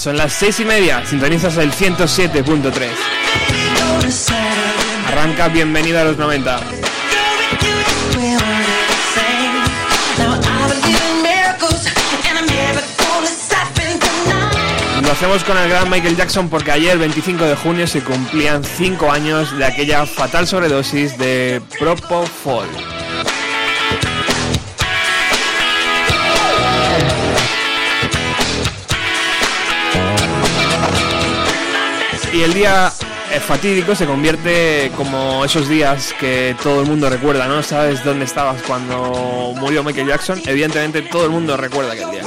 Son las seis y media, sintonizas el 107.3. Arranca Bienvenido a los 90. Lo hacemos con el gran Michael Jackson porque ayer, 25 de junio, se cumplían 5 años de aquella fatal sobredosis de Propofol. El día eh, fatídico se convierte como esos días que todo el mundo recuerda, ¿no? ¿Sabes dónde estabas cuando murió Michael Jackson? Evidentemente todo el mundo recuerda aquel día.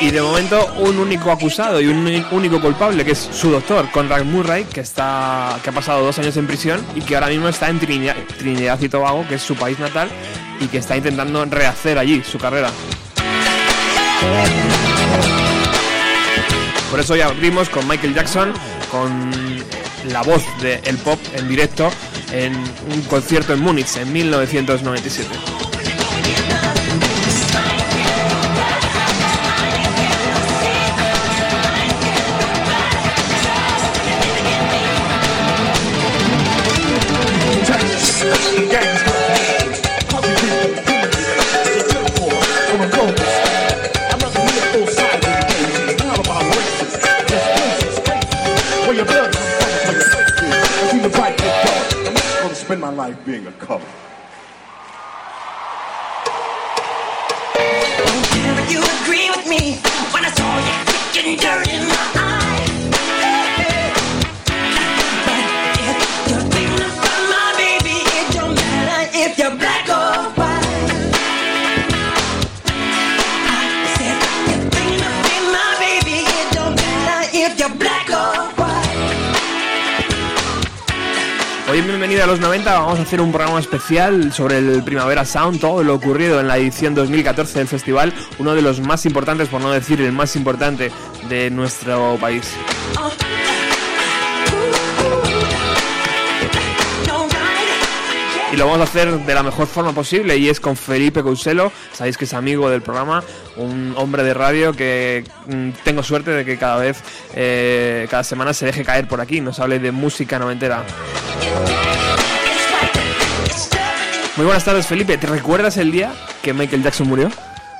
Y de momento un único acusado y un único culpable, que es su doctor, Conrad Murray, que, está, que ha pasado dos años en prisión y que ahora mismo está en Trinidad, Trinidad y Tobago, que es su país natal, y que está intentando rehacer allí su carrera. Por eso ya abrimos con Michael Jackson, con la voz del pop en directo en un concierto en Múnich en 1997. A los 90 vamos a hacer un programa especial sobre el Primavera Sound, todo lo ocurrido en la edición 2014 del festival, uno de los más importantes, por no decir el más importante de nuestro país. Y lo vamos a hacer de la mejor forma posible y es con Felipe Couselo, sabéis que es amigo del programa, un hombre de radio que mm, tengo suerte de que cada vez, eh, cada semana se deje caer por aquí, nos hable de música noventera. Muy buenas tardes Felipe, ¿te recuerdas el día que Michael Jackson murió?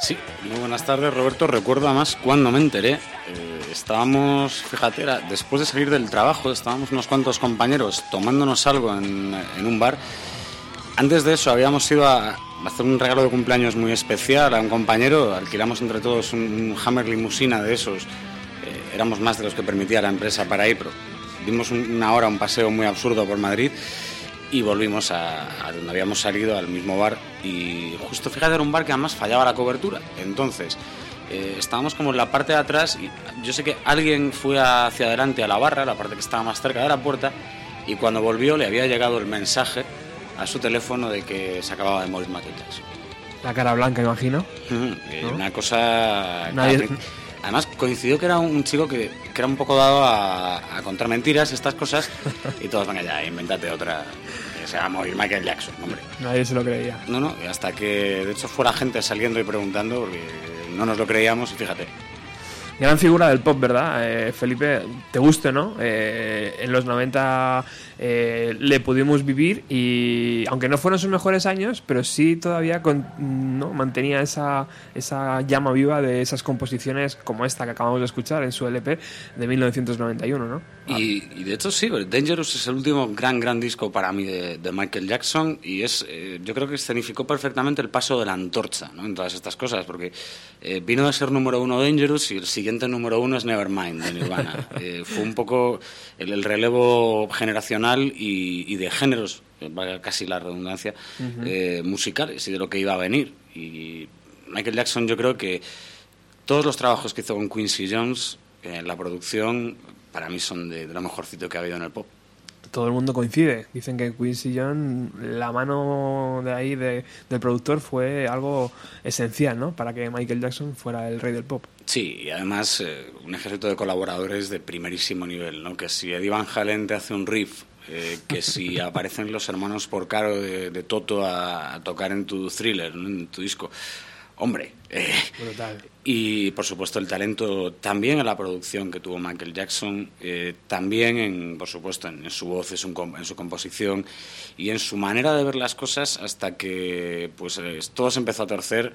Sí, muy buenas tardes Roberto. Recuerdo además cuando me enteré. eh, estábamos, fíjate, era después de salir del trabajo, estábamos unos cuantos compañeros tomándonos algo en, en un bar. Antes de eso habíamos ido a hacer un regalo de cumpleaños muy especial a un compañero. Alquilamos entre todos un, un Hammer limusina de esos. Eh, éramos más de los que permitía la empresa para ir, pero dimos un- una hora, un paseo muy absurdo por Madrid y volvimos a, a donde habíamos salido, al mismo bar. Y justo, fíjate, era un bar que además fallaba la cobertura. Entonces, eh, estábamos como en la parte de atrás y yo sé que alguien fue hacia adelante a la barra, la parte que estaba más cerca de la puerta, y cuando volvió le había llegado el mensaje a su teléfono de que se acababa de morir Jackson. La cara blanca, imagino. Eh, ¿No? Una cosa... Nadie- Además coincidió que era un chico que, que era un poco dado a, a contar mentiras, estas cosas, y todos, venga ya, invéntate otra, se va a morir Michael Jackson, hombre. Nadie se lo creía. No, no, hasta que de hecho fuera gente saliendo y preguntando, porque no nos lo creíamos, y fíjate. Gran figura del pop, ¿verdad? Eh, Felipe, te guste, ¿no? Eh, en los 90 eh, le pudimos vivir y aunque no fueron sus mejores años, pero sí todavía con- ¿no? mantenía esa, esa llama viva de esas composiciones como esta que acabamos de escuchar en su LP de 1991, ¿no? Y, y de hecho sí, Dangerous es el último gran, gran disco para mí de, de Michael Jackson y es, eh, yo creo que escenificó perfectamente el paso de la antorcha ¿no? en todas estas cosas, porque eh, vino a ser número uno Dangerous y el siguiente número uno es Nevermind de Nirvana. Eh, fue un poco el, el relevo generacional y, y de géneros, eh, casi la redundancia, eh, musicales y de lo que iba a venir. Y Michael Jackson yo creo que todos los trabajos que hizo con Quincy Jones en la producción para mí son de, de lo mejorcito que ha habido en el pop. todo el mundo coincide. Dicen que Quincy Jones, la mano de ahí de- del productor fue algo esencial, ¿no? Para que Michael Jackson fuera el rey del pop. Sí, y además eh, un ejército de colaboradores de primerísimo nivel, ¿no? Que si Eddie Van Halen te hace un riff, eh, que si aparecen los hermanos por caro de, de Toto a, a tocar en tu thriller, en tu disco, hombre. eh, Brutal. y por supuesto el talento también en la producción que tuvo Michael Jackson, eh, también en, por supuesto en, en su voz, en su, en su composición y en su manera de ver las cosas hasta que pues eh, todo se empezó a torcer,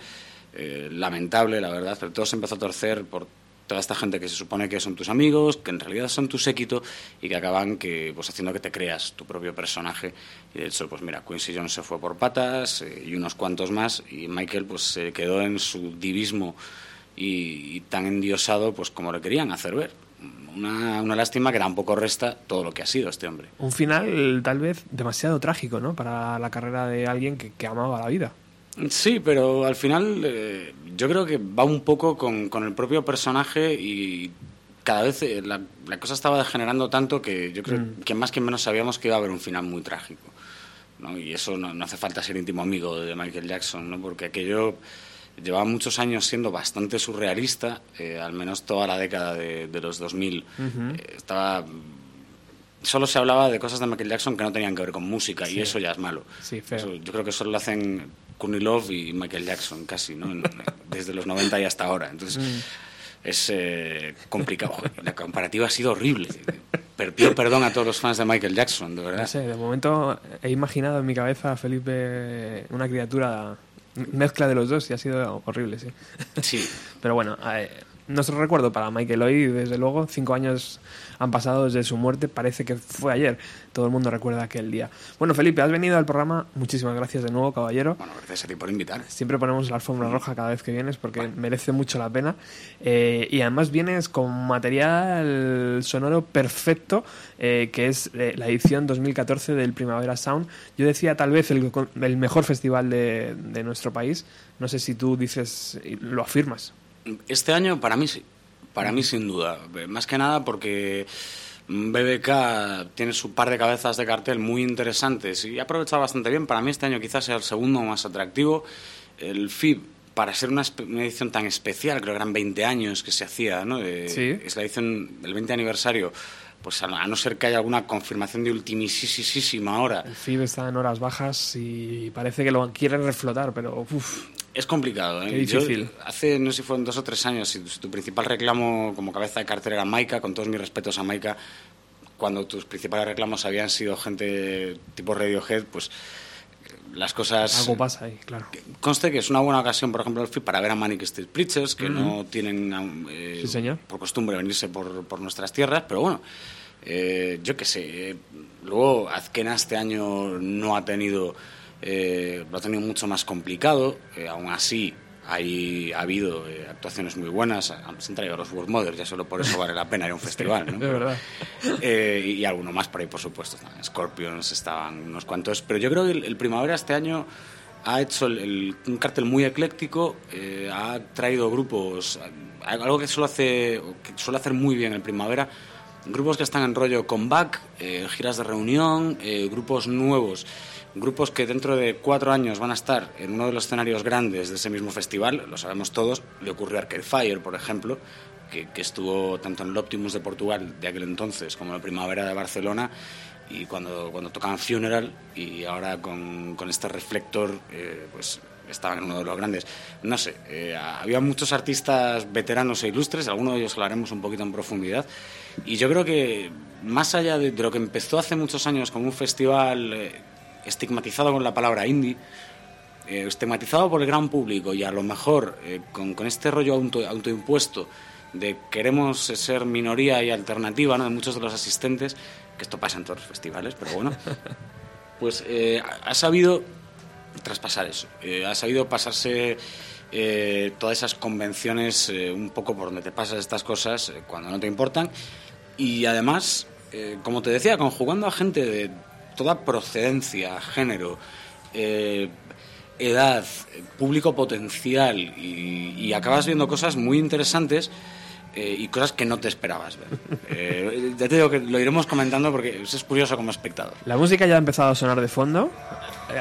lamentable la verdad, pero todo se empezó a torcer por toda esta gente que se supone que son tus amigos, que en realidad son tu séquito y que acaban que pues haciendo que te creas tu propio personaje y de hecho pues mira Quincy Jones se fue por patas eh, y unos cuantos más y Michael pues se quedó en su divismo y, tan endiosado pues como le querían hacer ver una, una lástima que tampoco resta todo lo que ha sido este hombre Un final tal vez demasiado trágico, ¿no? Para la carrera de alguien que, que amaba la vida. Sí, pero al final eh, yo creo que va un poco con, con el propio personaje y cada vez eh, la, la cosa estaba degenerando tanto que yo creo que más que menos sabíamos que iba a haber un final muy trágico. ¿no? Y eso no, no hace falta ser íntimo amigo de Michael Jackson, ¿no? porque aquello llevaba muchos años siendo bastante surrealista, eh, al menos toda la década de, de los 2000. Eh, estaba solo se hablaba de cosas de Michael Jackson que no tenían que ver con música y eso ya es malo. Sí, feo. Eso yo creo que solo lo hacen Love y Michael Jackson casi, ¿no? Desde los 90 y hasta ahora. Entonces es eh, complicado. La comparativa ha sido horrible. Pido perdón a todos los fans de Michael Jackson, de verdad. No sé, de momento he imaginado en mi cabeza a Felipe una criatura mezcla de los dos y ha sido horrible, sí. Sí, Pero bueno, eh, nuestro recuerdo para Michael hoy, desde luego, cinco años han pasado desde su muerte, parece que fue ayer. Todo el mundo recuerda aquel día. Bueno, Felipe, has venido al programa. Muchísimas gracias de nuevo, caballero. bueno, gracias a ti por invitar. Siempre ponemos la alfombra roja cada vez que vienes porque merece mucho la pena. Eh, y además vienes con material sonoro perfecto, eh, que es eh, la edición 2014 del Primavera Sound. Yo decía tal vez el, el mejor festival de, de nuestro país. No sé si tú dices, lo afirmas. Este año para mí sí, para mí sin duda. Más que nada porque BBK tiene su par de cabezas de cartel muy interesantes y ha aprovechado bastante bien. Para mí este año quizás sea el segundo más atractivo. El FIB, para ser una, edición tan especial, creo que eran 20 años que se hacía, ¿no? Sí. Es la edición del 20 aniversario. Pues a, no ser que haya alguna confirmación de ultimisísima hora, El FIB está en horas bajas y parece que lo quiere reflotar, pero uf, Es complicado, ¿eh? Qué difícil. Yo, hace, no sé si fueron dos o tres años, si tu, principal reclamo como cabeza de cartel era Maika, con todos mis respetos a Maika, cuando tus principales reclamos habían sido gente tipo Radiohead, pues las cosas... algo pasa ahí, claro. Conste que es una buena ocasión, por ejemplo, para ver a Manic Street Preachers, que no tienen eh, Sí, señor. por costumbre venirse por, por nuestras tierras, pero bueno, eh, yo qué sé. eh, luego, Azkena este año no ha tenido, eh, lo ha tenido mucho más complicado, eh, aún así. Hay, ha habido eh, actuaciones muy buenas, han- se han traído los World Mothers, ya solo por eso vale la pena ir a un festival, ¿no? de verdad. Eh, y, y alguno más por ahí, por supuesto. también. Scorpions estaban unos cuantos. Pero yo creo que el, el Primavera este año ha hecho el- el- un cartel muy ecléctico, eh, ha traído grupos, algo que suele, hace, que suele hacer muy bien el Primavera, grupos que están en rollo comeback, eh, giras de reunión, grupos nuevos. Grupos que dentro de cuatro años van a estar en uno de los escenarios grandes de ese mismo festival, lo sabemos todos, le ocurrió a Arcade Fire, por ejemplo, que, que estuvo tanto en el Optimus de Portugal de aquel entonces como en la Primavera de Barcelona y cuando, cuando tocaban Funeral y ahora con, con este reflector eh, pues estaban en uno de los grandes. No sé, eh, había muchos artistas veteranos e ilustres, algunos de ellos hablaremos un poquito en profundidad y yo creo que más allá de, de lo que empezó hace muchos años como un festival eh, estigmatizado con la palabra indie, eh, estigmatizado por el gran público y a lo mejor eh, con, con este rollo auto, autoimpuesto de queremos ser minoría y alternativa ¿no? de muchos de los asistentes, que esto pasa en todos los festivales, pero bueno, pues eh, ha sabido traspasar eso, eh, ha sabido pasarse eh, todas esas convenciones eh, un poco por donde te pasas estas cosas eh, cuando no te importan y además, eh, como te decía, conjugando a gente de toda procedencia, género, eh, edad, público potencial y, y acabas viendo cosas muy interesantes eh, y cosas que no te esperabas ver. Eh, ya te digo que lo iremos comentando porque es curioso como espectador. La música ya ha empezado a sonar de fondo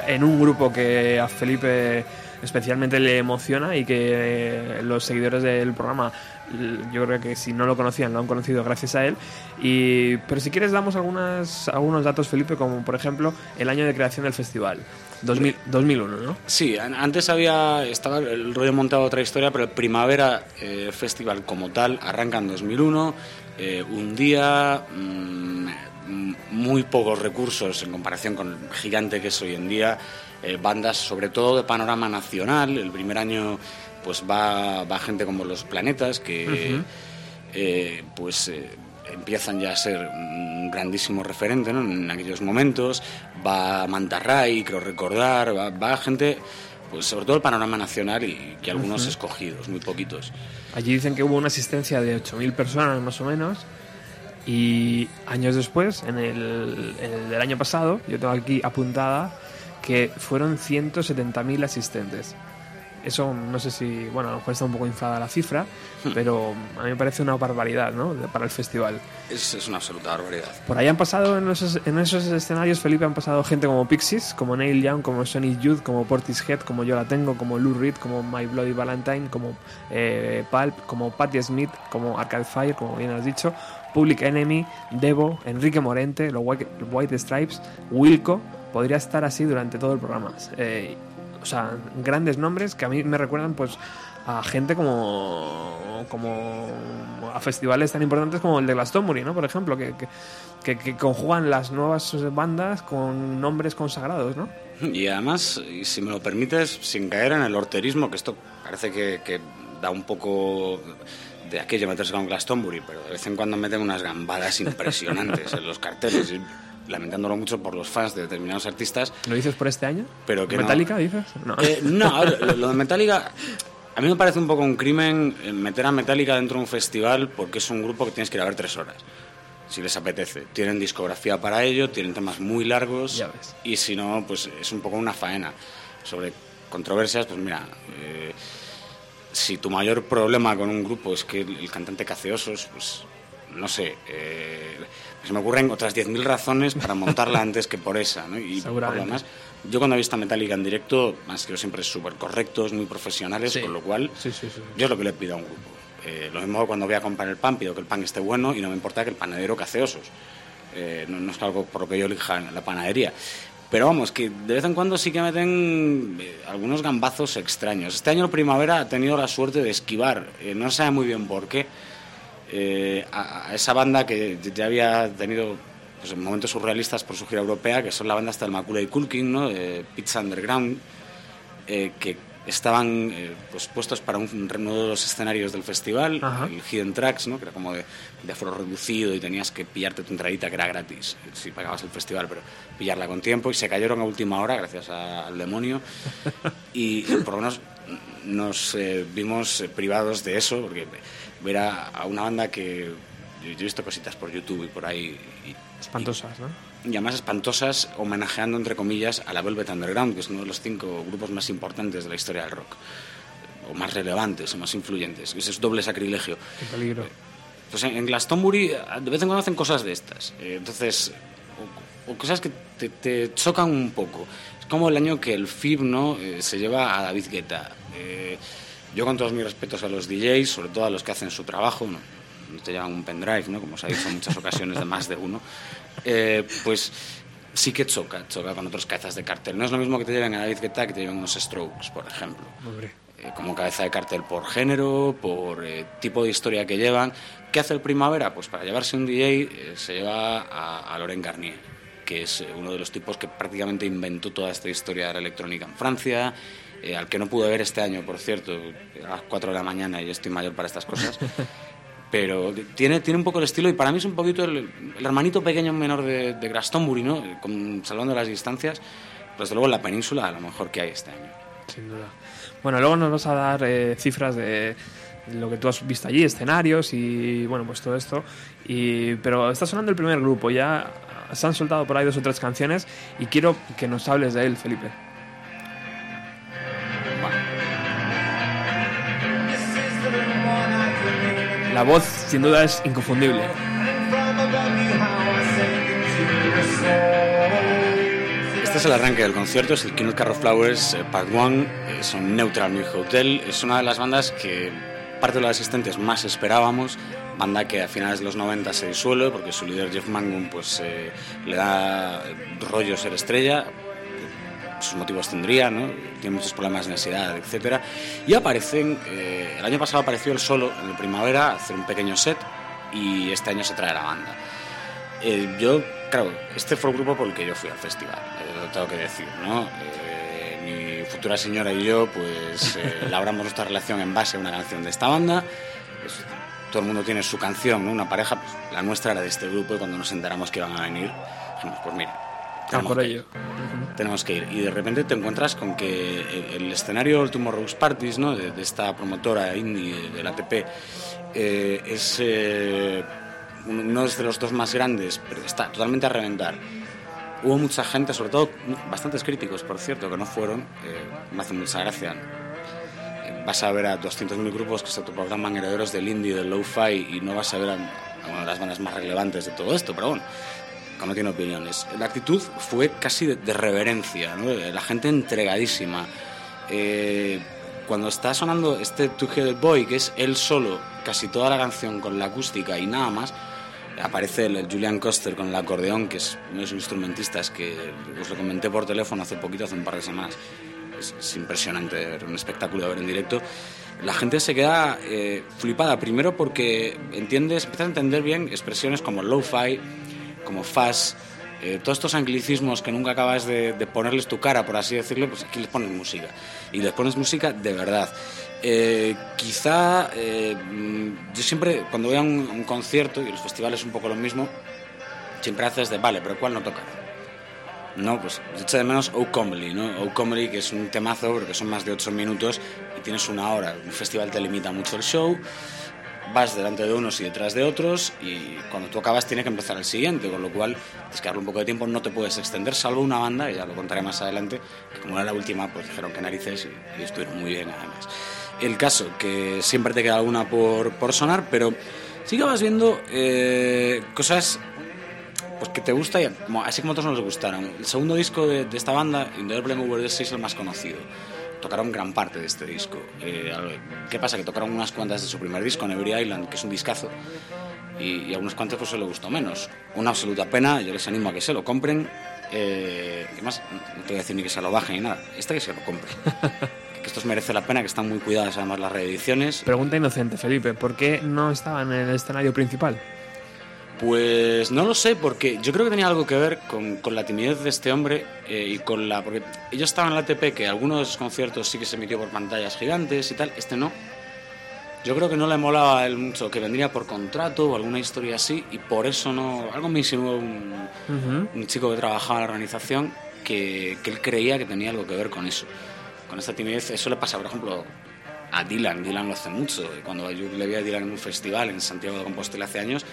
en un grupo que a Felipe especialmente le emociona y que los seguidores del programa yo creo que si no lo conocían lo han conocido gracias a él. Y pero si quieres damos algunas algunos datos Felipe como por ejemplo el año de creación del festival. 2000 2001 ¿no? Sí, an- antes había estaba el rollo montado otra historia, pero el Primavera eh, Festival como tal arranca en 2001, eh, un día, mm, mm, muy pocos recursos en comparación con el gigante que es hoy en día, eh, bandas sobre todo de panorama nacional, el primer año pues va, va gente como Los Planetas, que eh, pues... eh, empiezan ya a ser un grandísimo referente ¿no? en aquellos momentos. Va Mantarray, creo recordar, va, va gente, pues sobre todo el panorama nacional y que algunos escogidos, muy poquitos. Allí dicen que hubo una asistencia de 8.000 personas más o menos y años después, en el, en el del año pasado, yo tengo aquí apuntada que fueron 170.000 asistentes. Eso no sé si, bueno, a lo mejor está un poco inflada la cifra, pero a mí me parece una barbaridad, ¿no? Para el festival. Es, es una absoluta barbaridad. Por ahí han pasado en esos, en esos escenarios, Felipe, han pasado gente como Pixies, como Neil Young, como Sonic Youth, como Portishead, como Yo la tengo, como Lou Reed, como My Bloody Valentine, como eh, Pulp, como Patti Smith, como Arcade Fire, como bien has dicho, Public Enemy, Devo, Enrique Morente, los White, White Stripes, Wilco. Podría estar así durante todo el programa. Eh, sea, grandes nombres que a mí me recuerdan, pues, a gente como como a festivales tan importantes como el de Glastonbury, ¿no? Por ejemplo, que, que, que- conjugan las nuevas bandas con nombres consagrados, ¿no? Y además, si me lo permites, sin caer en el horterismo, que esto parece que, da un poco de aquello meterse con Glastonbury, pero de vez en cuando meten unas gambadas impresionantes en los carteles, lamentándolo mucho por los fans de determinados artistas. ¿Lo dices por este año? Pero que no. ¿Metallica dices? No. Eh, no, ver, lo, de Metallica, a mí me parece un poco un crimen eh, meter a Metallica dentro de un festival porque es un grupo que tienes que ir a ver tres horas, si les apetece. Tienen discografía para ello, tienen temas muy largos Ya ves. y si no, pues es un poco una faena. Sobre controversias, pues mira, eh, si tu mayor problema con un grupo es que el, cantante cace osos, pues no sé, eh, se me ocurren otras 10.000 razones para montarla antes que por esa, ¿no? Y por lo Seguramente. demás, yo cuando he visto a Metallica en directo, más que siempre súper correctos, muy profesionales, Sí. con lo cual Sí, sí, sí. yo es lo que le pido a un grupo. Eh, lo mismo cuando voy a comprar el pan, pido que el pan esté bueno y no me importa que el panadero cace osos. Eh, no, no es algo por lo que yo elija la panadería. Pero vamos, que de vez en cuando sí que meten eh, algunos gambazos extraños. Este año Primavera ha tenido la suerte de esquivar, eh, no sabe muy bien por qué, eh, a, a esa banda que ya había tenido pues, en momentos surrealistas por su gira europea, que son la banda hasta el Macaulay Culkin, ¿no? de Pizza Underground, eh, que estaban eh, pues, puestos para un, uno de los escenarios del festival, Ajá. el Hidden Tracks, ¿no? que era como de, de aforo reducido y tenías que pillarte tu entradita, que era gratis, eh, si pagabas el festival, pero pillarla con tiempo, y se cayeron a última hora gracias a- al demonio, y eh, por lo menos nos eh, vimos eh, privados de eso, porque ver a, a una banda que yo, yo he visto cositas por YouTube y por ahí, y, Espantosas, ¿no? y además espantosas, homenajeando entre comillas a la Velvet Underground, que es uno de los cinco grupos más importantes de la historia del rock, o más relevantes, o más influyentes. Ese es doble sacrilegio. Qué peligro. Pues en, en Glastonbury de vez en cuando hacen cosas de estas. Eh, entonces, o, o cosas que te, te chocan un poco. Es como el año que el FIB ¿no? Eh, se lleva a David Guetta. Eh, yo con todos mis respetos a los DJs, sobre todo a los que hacen su trabajo, ¿no? No te llevan un pendrive, ¿no? como se ha dicho en muchas ocasiones de más de uno, eh, pues sí que choca, choca con otros cabezas de cartel. No es lo mismo que te lleven a David Guetta que te lleven unos Strokes, por ejemplo Hombre. eh, como cabeza de cartel por género, por eh, tipo de historia que llevan. ¿Qué hace el Primavera? Pues para llevarse un DJ eh, se lleva a, a Laurent Garnier, que es eh, uno de los tipos que prácticamente inventó toda esta historia de la electrónica en Francia, eh, al que no pude ver este año, por cierto, a las 4 de la mañana y estoy mayor para estas cosas. Pero tiene, tiene un poco el estilo y para mí es un poquito el, el hermanito pequeño menor de, de Glastonbury, ¿no? Con, salvando las distancias, desde luego en la península a lo mejor que hay este año. Sin duda. Bueno, luego nos vas a dar eh, cifras de lo que tú has visto allí, escenarios y bueno, pues todo esto. Y, pero está sonando el primer grupo, ya se han soltado por ahí dos o tres canciones y quiero que nos hables de él, Felipe. La voz sin duda es inconfundible. Este es el arranque del concierto, es el King Carro Flowers eh, Part 1, es un Neutral New Hotel, es una de las bandas que parte de los asistentes más esperábamos, banda que a finales de los 90 se disuelve porque su líder Jeff Mangum pues, eh, le da rollo ser estrella, sus motivos tendría, ¿no? tiene muchos problemas de ansiedad, etc. Y aparecen, eh, el año pasado apareció el solo en la primavera a hacer un pequeño set y este año se trae la banda. Eh, yo, claro, este fue el grupo por el que yo fui al festival, eh, lo tengo que decir, ¿no? Eh, mi futura señora y yo, pues, eh, labramos nuestra relación en base a una canción de esta banda. Es- todo el mundo tiene su canción, ¿no? Una pareja, pues, la nuestra era de este grupo y cuando nos enteramos que iban a venir, dijimos, pues mira, Ah, tenemos por ello. tenemos que ir. Y de repente te encuentras con que el, el escenario del Tomorrow's Parties, ¿no? de, de esta promotora indie del ATP, eh, es eh, uno de los dos más grandes, pero está totalmente a reventar. Hubo mucha gente, sobre todo bastantes críticos, por cierto, que no fueron. eh, me hace mucha gracia. Vas a ver a 200.000 grupos que se autoproclaman herederos del indie, del lo-fi, y no vas a ver a, a una de las bandas más relevantes de todo esto, pero bueno, no tiene opiniones. La actitud fue casi de, reverencia, ¿no? la gente entregadísima. Eh, cuando está sonando este Two Headed Boy, que es él solo, casi toda la canción con la acústica y nada más, aparece el, Julian Coster con el acordeón, que es uno de los instrumentistas que os lo comenté por teléfono hace poquito, hace un par de semanas. Es, es impresionante, era un espectáculo de ver en directo. La gente se queda eh, flipada, primero porque entiendes, empiezas a entender bien expresiones como lo-fi, como fast, eh, todos estos anglicismos que nunca acabas de, de ponerles tu cara, por así decirlo, pues aquí les pones música. Y les pones música de verdad. Eh, quizá eh, mm, yo siempre, cuando voy a un, un concierto, y los festivales es un poco lo mismo, siempre haces de, vale, pero ¿cuál no toca? No, pues yo echo de menos O Comedy, ¿no? O Comedy, que es un temazo, porque son más de 8 minutos y tienes una hora. Un festival te limita mucho el show, vas delante de unos y detrás de otros, y cuando tú acabas tiene que empezar el siguiente, con lo cual tienes que darle un poco de tiempo, no te puedes extender, salvo una banda, y ya lo contaré más adelante, que como era la última, pues dijeron que narices y, y estuvieron muy bien además. El caso, que siempre te queda alguna por, por sonar, pero sí que vas viendo eh, cosas pues que te gusta, y, así como a otros nos gustaron. El segundo disco de, de esta banda, Indelible Over the es el más conocido. Tocaron gran parte de este disco. Eh, ¿Qué pasa? Que tocaron unas cuantas de su primer disco, Every Island, que es un discazo, y, y a unos cuantos pues se le gustó menos. Una absoluta pena, yo les animo a que se lo compren. Eh, además, no te voy a decir ni que se lo bajen ni nada, este que se lo compre. que estos merece la pena, que están muy cuidadas además las reediciones. Pregunta inocente, Felipe. ¿Por qué no estaban en el escenario principal? Pues no lo sé, porque yo creo que tenía algo que ver con, con la timidez de este hombre eh, y con la. Porque ellos estaban en la ATP, que algunos de sus conciertos sí que se emitió por pantallas gigantes y tal, este no. Yo creo que no le molaba a él mucho, que vendría por contrato o alguna historia así, y por eso no. Algo me insinuó un, un chico que trabajaba en la organización que, que él creía que tenía algo que ver con eso. Con esta timidez, eso le pasa, por ejemplo, a Dylan. Dylan lo hace mucho. Cuando yo le vi a Dylan en un festival en Santiago de Compostela hace años,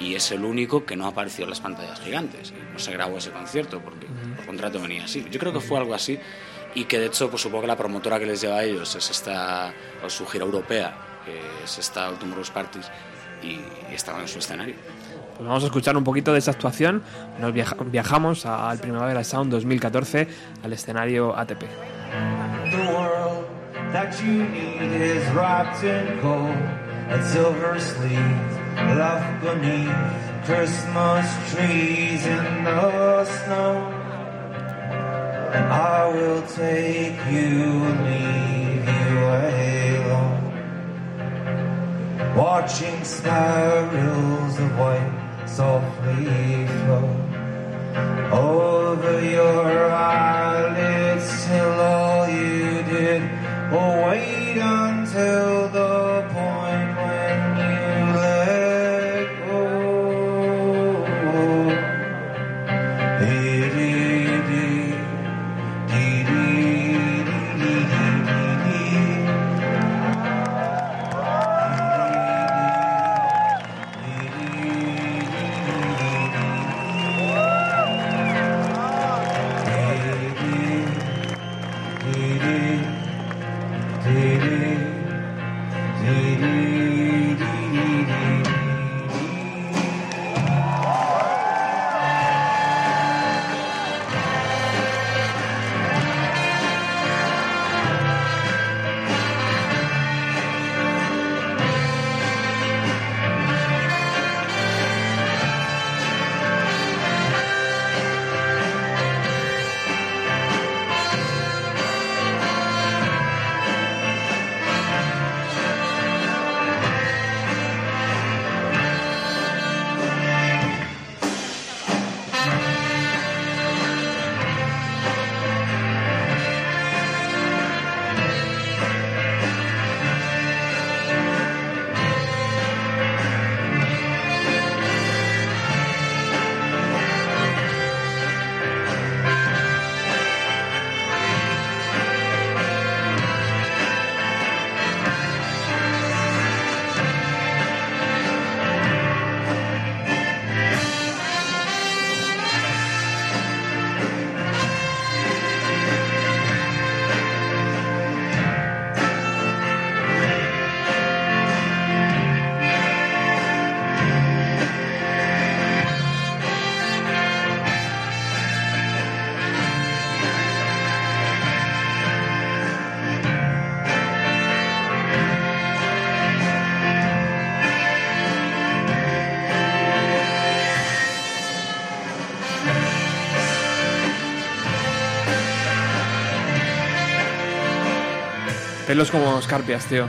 y es el único que no apareció en las pantallas gigantes. No se grabó ese concierto porque por contrato venía así. Yo creo que fue algo así y que de hecho pues supongo que la promotora que les lleva a ellos es esta, o su gira europea, que es esta Tomorrow's Parties y, y estaban en su escenario. Pues vamos a escuchar un poquito de esa actuación. Nos viaja- viajamos al Primavera Sound 2014 al escenario ATP. The left beneath Christmas trees in the snow. I will take you and leave you alone. Watching spirals of white softly flow over your eyelids till all you did was wait until Pelos como escarpias, tío.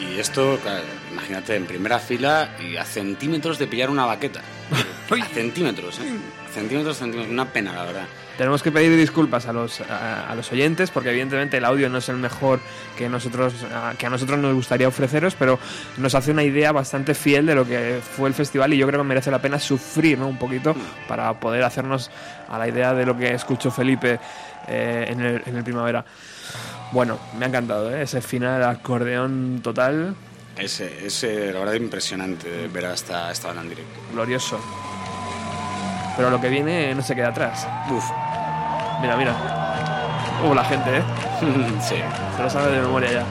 Y esto, claro, imagínate, en primera fila y a centímetros de pillar una baqueta. a centímetros, ¿eh? A centímetros, centímetros. Una pena, la verdad. Tenemos que pedir disculpas a los, a, a los oyentes porque evidentemente el audio no es el mejor que nosotros a- que a nosotros nos gustaría ofreceros, pero nos hace una idea bastante fiel de lo que fue el festival y yo creo que merece la pena sufrir ¿no? un poquito para poder hacernos a la idea de lo que escuchó Felipe eh, en, el, en el primavera. Bueno, me ha encantado ¿eh? ese final acordeón total, Es, es eh, la verdad impresionante ver a esta, esta banda en directo. glorioso. Pero lo que viene no se queda atrás. Uf. Mira, mira. Uh, la gente, ¿eh? sí. Se lo sabe de memoria ya.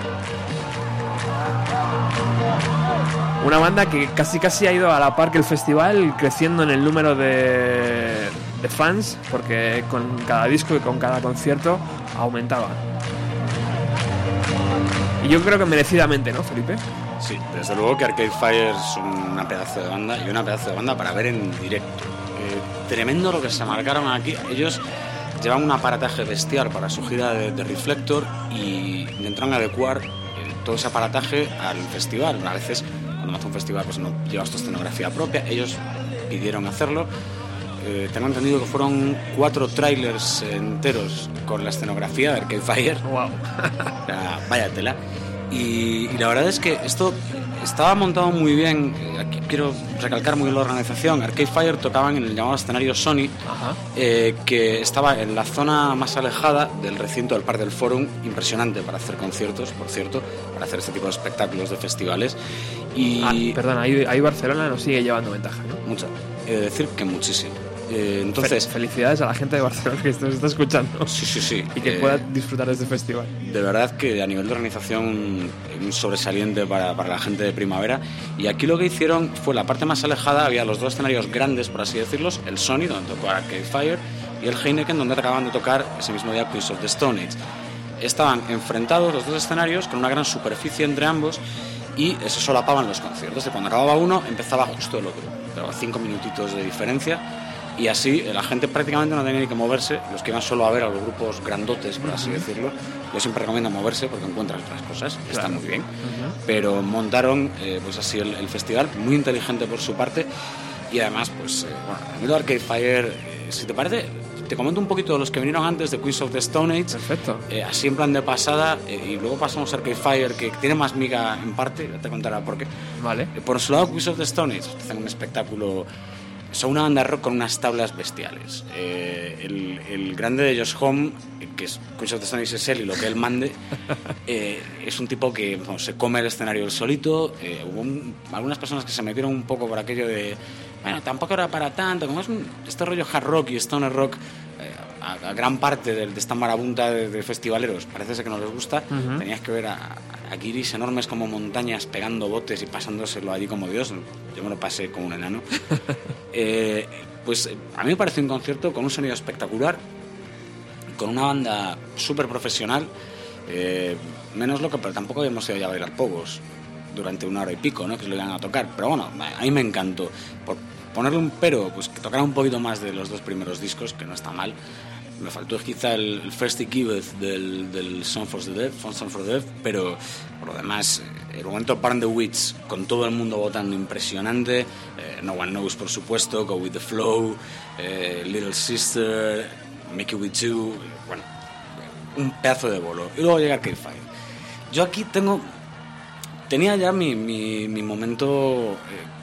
Una banda que casi casi ha ido a la par que el festival, creciendo en el número de, de fans, porque con cada disco y con cada concierto aumentaba. Yo creo que merecidamente, ¿no, Felipe? Sí, desde luego que Arcade Fire es una pedazo de banda y una pedazo de banda para ver en directo. Eh, tremendo lo que se marcaron aquí. Ellos llevan un aparataje bestial para su gira de, Reflector y intentaron adecuar eh, todo ese aparataje al festival. A veces, cuando hace un festival, pues no llevas tu escenografía propia. Ellos pidieron hacerlo. Eh, tengo entendido que fueron cuatro trailers enteros con la escenografía de Arcade Fire. Wow. Vaya tela. Y, y la verdad es que esto estaba montado muy bien. Aquí quiero recalcar muy bien la organización. Arcade Fire tocaban en el llamado escenario Sony, eh, que estaba en la zona más alejada del recinto del Parque del Forum. Impresionante para hacer conciertos, por cierto, para hacer este tipo de espectáculos de festivales. Y Ah, perdona, ahí, ahí Barcelona nos sigue llevando ventaja, ¿no? mucha, he de decir que muchísimo. Eh, entonces, Fe- felicidades a la gente de Barcelona que nos está escuchando sí, sí, sí. y que eh, pueda disfrutar de este festival. De verdad que a nivel de organización un sobresaliente para, para la gente de primavera. Y aquí lo que hicieron fue la parte más alejada, había los dos escenarios grandes, por así decirlos, el Sony, donde tocó Arcade Fire, y el Heineken, donde acababan de tocar ese mismo día Queens of the Stone Age. Estaban enfrentados los dos escenarios con una gran superficie entre ambos y se solapaban los conciertos. De cuando acababa uno, empezaba justo el otro. Pero cinco minutitos de diferencia y así la gente prácticamente no tenía ni que moverse, los que iban solo a ver a los grupos grandotes, por así decirlo. Yo siempre recomiendo moverse porque encuentran otras cosas, está Claro. muy bien. Pero montaron eh, pues así el, el festival, muy inteligente por su parte. Y además, pues, eh, bueno, a mí lo de Arcade Fire, eh, si te parece, te comento un poquito de los que vinieron antes de Queens of the Stone Age. Perfecto. Eh, así en plan de pasada, eh, y luego pasamos a Arcade Fire, que tiene más miga en parte, ya te contará por qué. Vale. Eh, Por su lado, Queens of the Stone Age hacen un espectáculo. Son una banda rock con unas tablas bestiales. Eh, el, el grande de Josh Home, que es Queens of the es él y lo que él mande, eh, es un tipo que bueno, se come el escenario él solito. Eh, hubo un- algunas personas que se metieron un poco por aquello de. Bueno, tampoco era para tanto. Como es un- este rollo hard rock y stoner rock. A, a gran parte de, de esta marabunta de, de festivaleros parece ser que no les gusta. Tenías que ver a, a enormes como montañas pegando botes y pasándoselo allí como Dios. Yo me lo pasé como un enano. Eh, pues a mí me pareció un concierto con un sonido espectacular, con una banda súper profesional. eh, menos lo que, pero tampoco habíamos ido ya a bailar pogos durante una hora y pico, ¿no? Que se lo iban a tocar. Pero bueno, a mí me encantó. Por ponerle un pero, pues que tocara un poquito más de los dos primeros discos, que no está mal. Me faltó quizá el, el First Giveth del, del Song for the Dead, Song for the Dead, pero por lo demás, eh, el momento Burn the Witch, con todo el mundo votando impresionante, eh, No One Knows, por supuesto, Go With the Flow, eh, Little Sister, Make It With You, bueno, un pedazo de bolo. Y luego llega Arcade Fire. Yo aquí tengo tenía ya mi, mi, mi momento eh,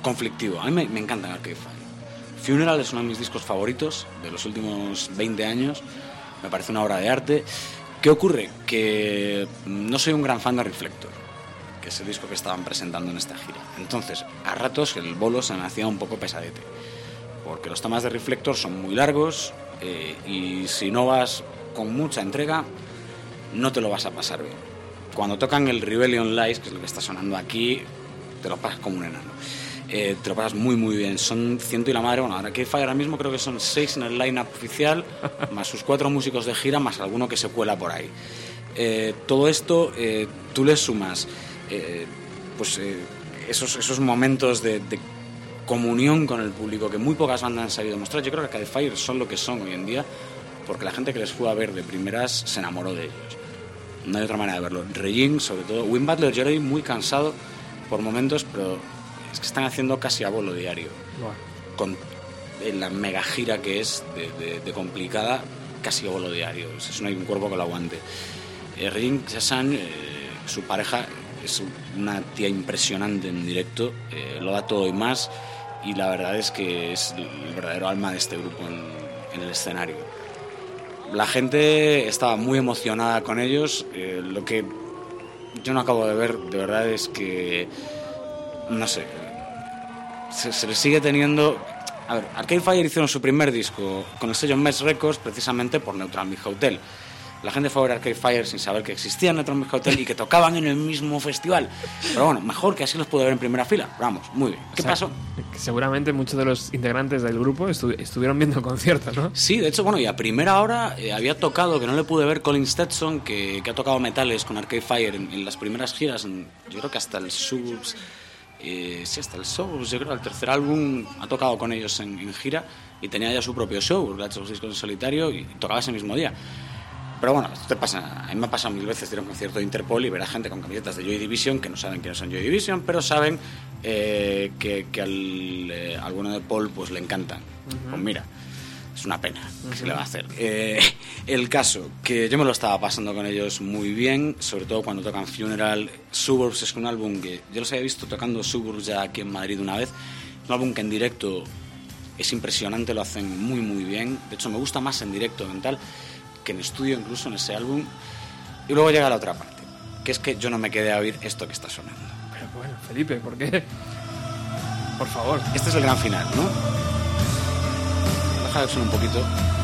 conflictivo. A mí me, me encanta Arcade. Funeral es uno de mis discos favoritos de los últimos 20 años. Me parece una obra de arte. ¿Qué ocurre? Que no soy un gran fan de Reflector, que es el disco que estaban presentando en esta gira. Entonces, a ratos el bolo se me hacía un poco pesadete. Porque los temas de Reflector son muy largos eh, y si no vas con mucha entrega, no te lo vas a pasar bien. Cuando tocan el Rebellion Lies, que es lo que está sonando aquí, te lo pasas como un enano. Eh, te lo pasas muy muy bien. Son ciento y la madre. Bueno, ahora que Fire ahora mismo creo que son seis en el line-up oficial, más sus cuatro músicos de gira, más alguno que se cuela por ahí. Eh, todo esto eh, tú le sumas eh, pues eh, esos, esos momentos de, de comunión con el público que muy pocas bandas han sabido mostrar. Yo creo que Arcade Fire son lo que son hoy en día porque la gente que les fue a ver de primeras se enamoró de ellos. No hay otra manera de verlo. Regin, sobre todo. Win Butler, yo lo vi muy cansado por momentos, pero es que están haciendo casi a bolo diario. Con en la mega gira que es de, de- de complicada, casi a bolo diario. O sea, eso no hay un cuerpo que lo aguante. Eh, Chassan, eh, su pareja, es una tía impresionante en directo, eh, lo da todo y más, y la verdad es que es el verdadero alma de este grupo en, en el escenario. La gente estaba muy emocionada con ellos, eh, lo que yo no acabo de ver de verdad es que, no sé, se, se les sigue teniendo... A ver, Arcade Fire hicieron su primer disco con el sello Mess Records precisamente por Neutral Milk Hotel. La gente fue a ver Arcade Fire sin saber que existía Neutral Milk Hotel y que tocaban en el mismo festival. Pero bueno, mejor que así los pude ver en primera fila. Vamos, muy bien. ¿Qué O sea, pasó? Seguramente muchos de los integrantes del grupo estu- estuvieron viendo el concierto, ¿no? Sí, de hecho, bueno, y a primera hora eh, había tocado, que no le pude ver, Colin Stetson, que, que ha tocado metales con Arcade Fire en, en las primeras giras, en- yo creo que hasta el Suburbs, eh, sí, hasta el Suburbs, yo creo, el tercer álbum ha tocado con ellos en, en gira y tenía ya su propio show, ha hecho los discos en solitario y tocaba ese mismo día. Pero bueno, esto te pasa, a mí me ha pasado mil veces ir a un concierto de Interpol y ver a gente con camisetas de Joy Division que no saben quiénes son Joy Division, pero saben eh, que, que al, eh, al bueno de Paul pues le encantan. Pues mira, es una pena, ¿qué se le va a hacer? Eh, el caso, que yo me lo estaba pasando con ellos muy bien, sobre todo cuando tocan Funeral. Suburbs es un álbum que yo los había visto tocando Suburbs ya aquí en Madrid una vez. Un álbum que en directo es impresionante, lo hacen muy muy bien. De hecho, me gusta más en directo en tal que en estudio incluso en ese álbum. Y luego llega la otra parte, que es que yo no me quedé a oír esto que está sonando. Pero bueno, Felipe, ¿por qué? Por favor. Este es el gran final, ¿no? Sonar un poquito.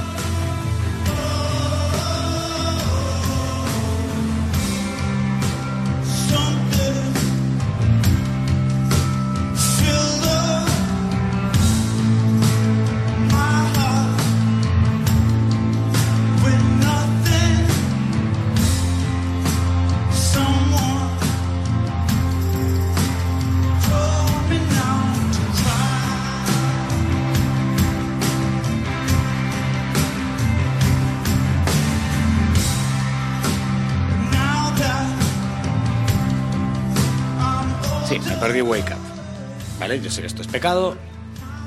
Wake Up. ¿Vale? Yo sé que esto es pecado,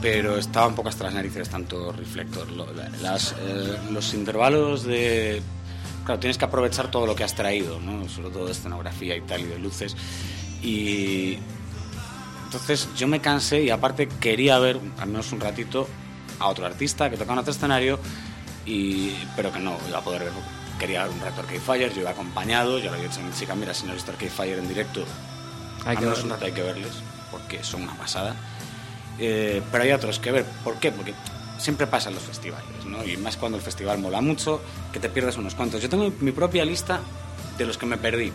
pero estaba un poco hasta las narices tanto reflector. Las, eh, los intervalos de... Claro, tienes que aprovechar todo lo que has traído, ¿no? Sobre todo de escenografía y tal, y de luces. Y... Entonces yo me cansé y aparte quería ver, al menos un ratito, a otro artista que tocaba en otro escenario, y... pero que no iba a poder ver. Quería ver un rato Arcade Fire, yo iba acompañado, yo le había dicho a mi chica, mira, si no has visto Arcade Fire en directo, Hay que rato hay que verles, porque son una pasada. Eh, pero hay otros que ver. ¿Por qué? Porque siempre pasa en los festivales, ¿no? Y más cuando el festival mola mucho, que te pierdes unos cuantos. Yo tengo mi propia lista de los que me perdí.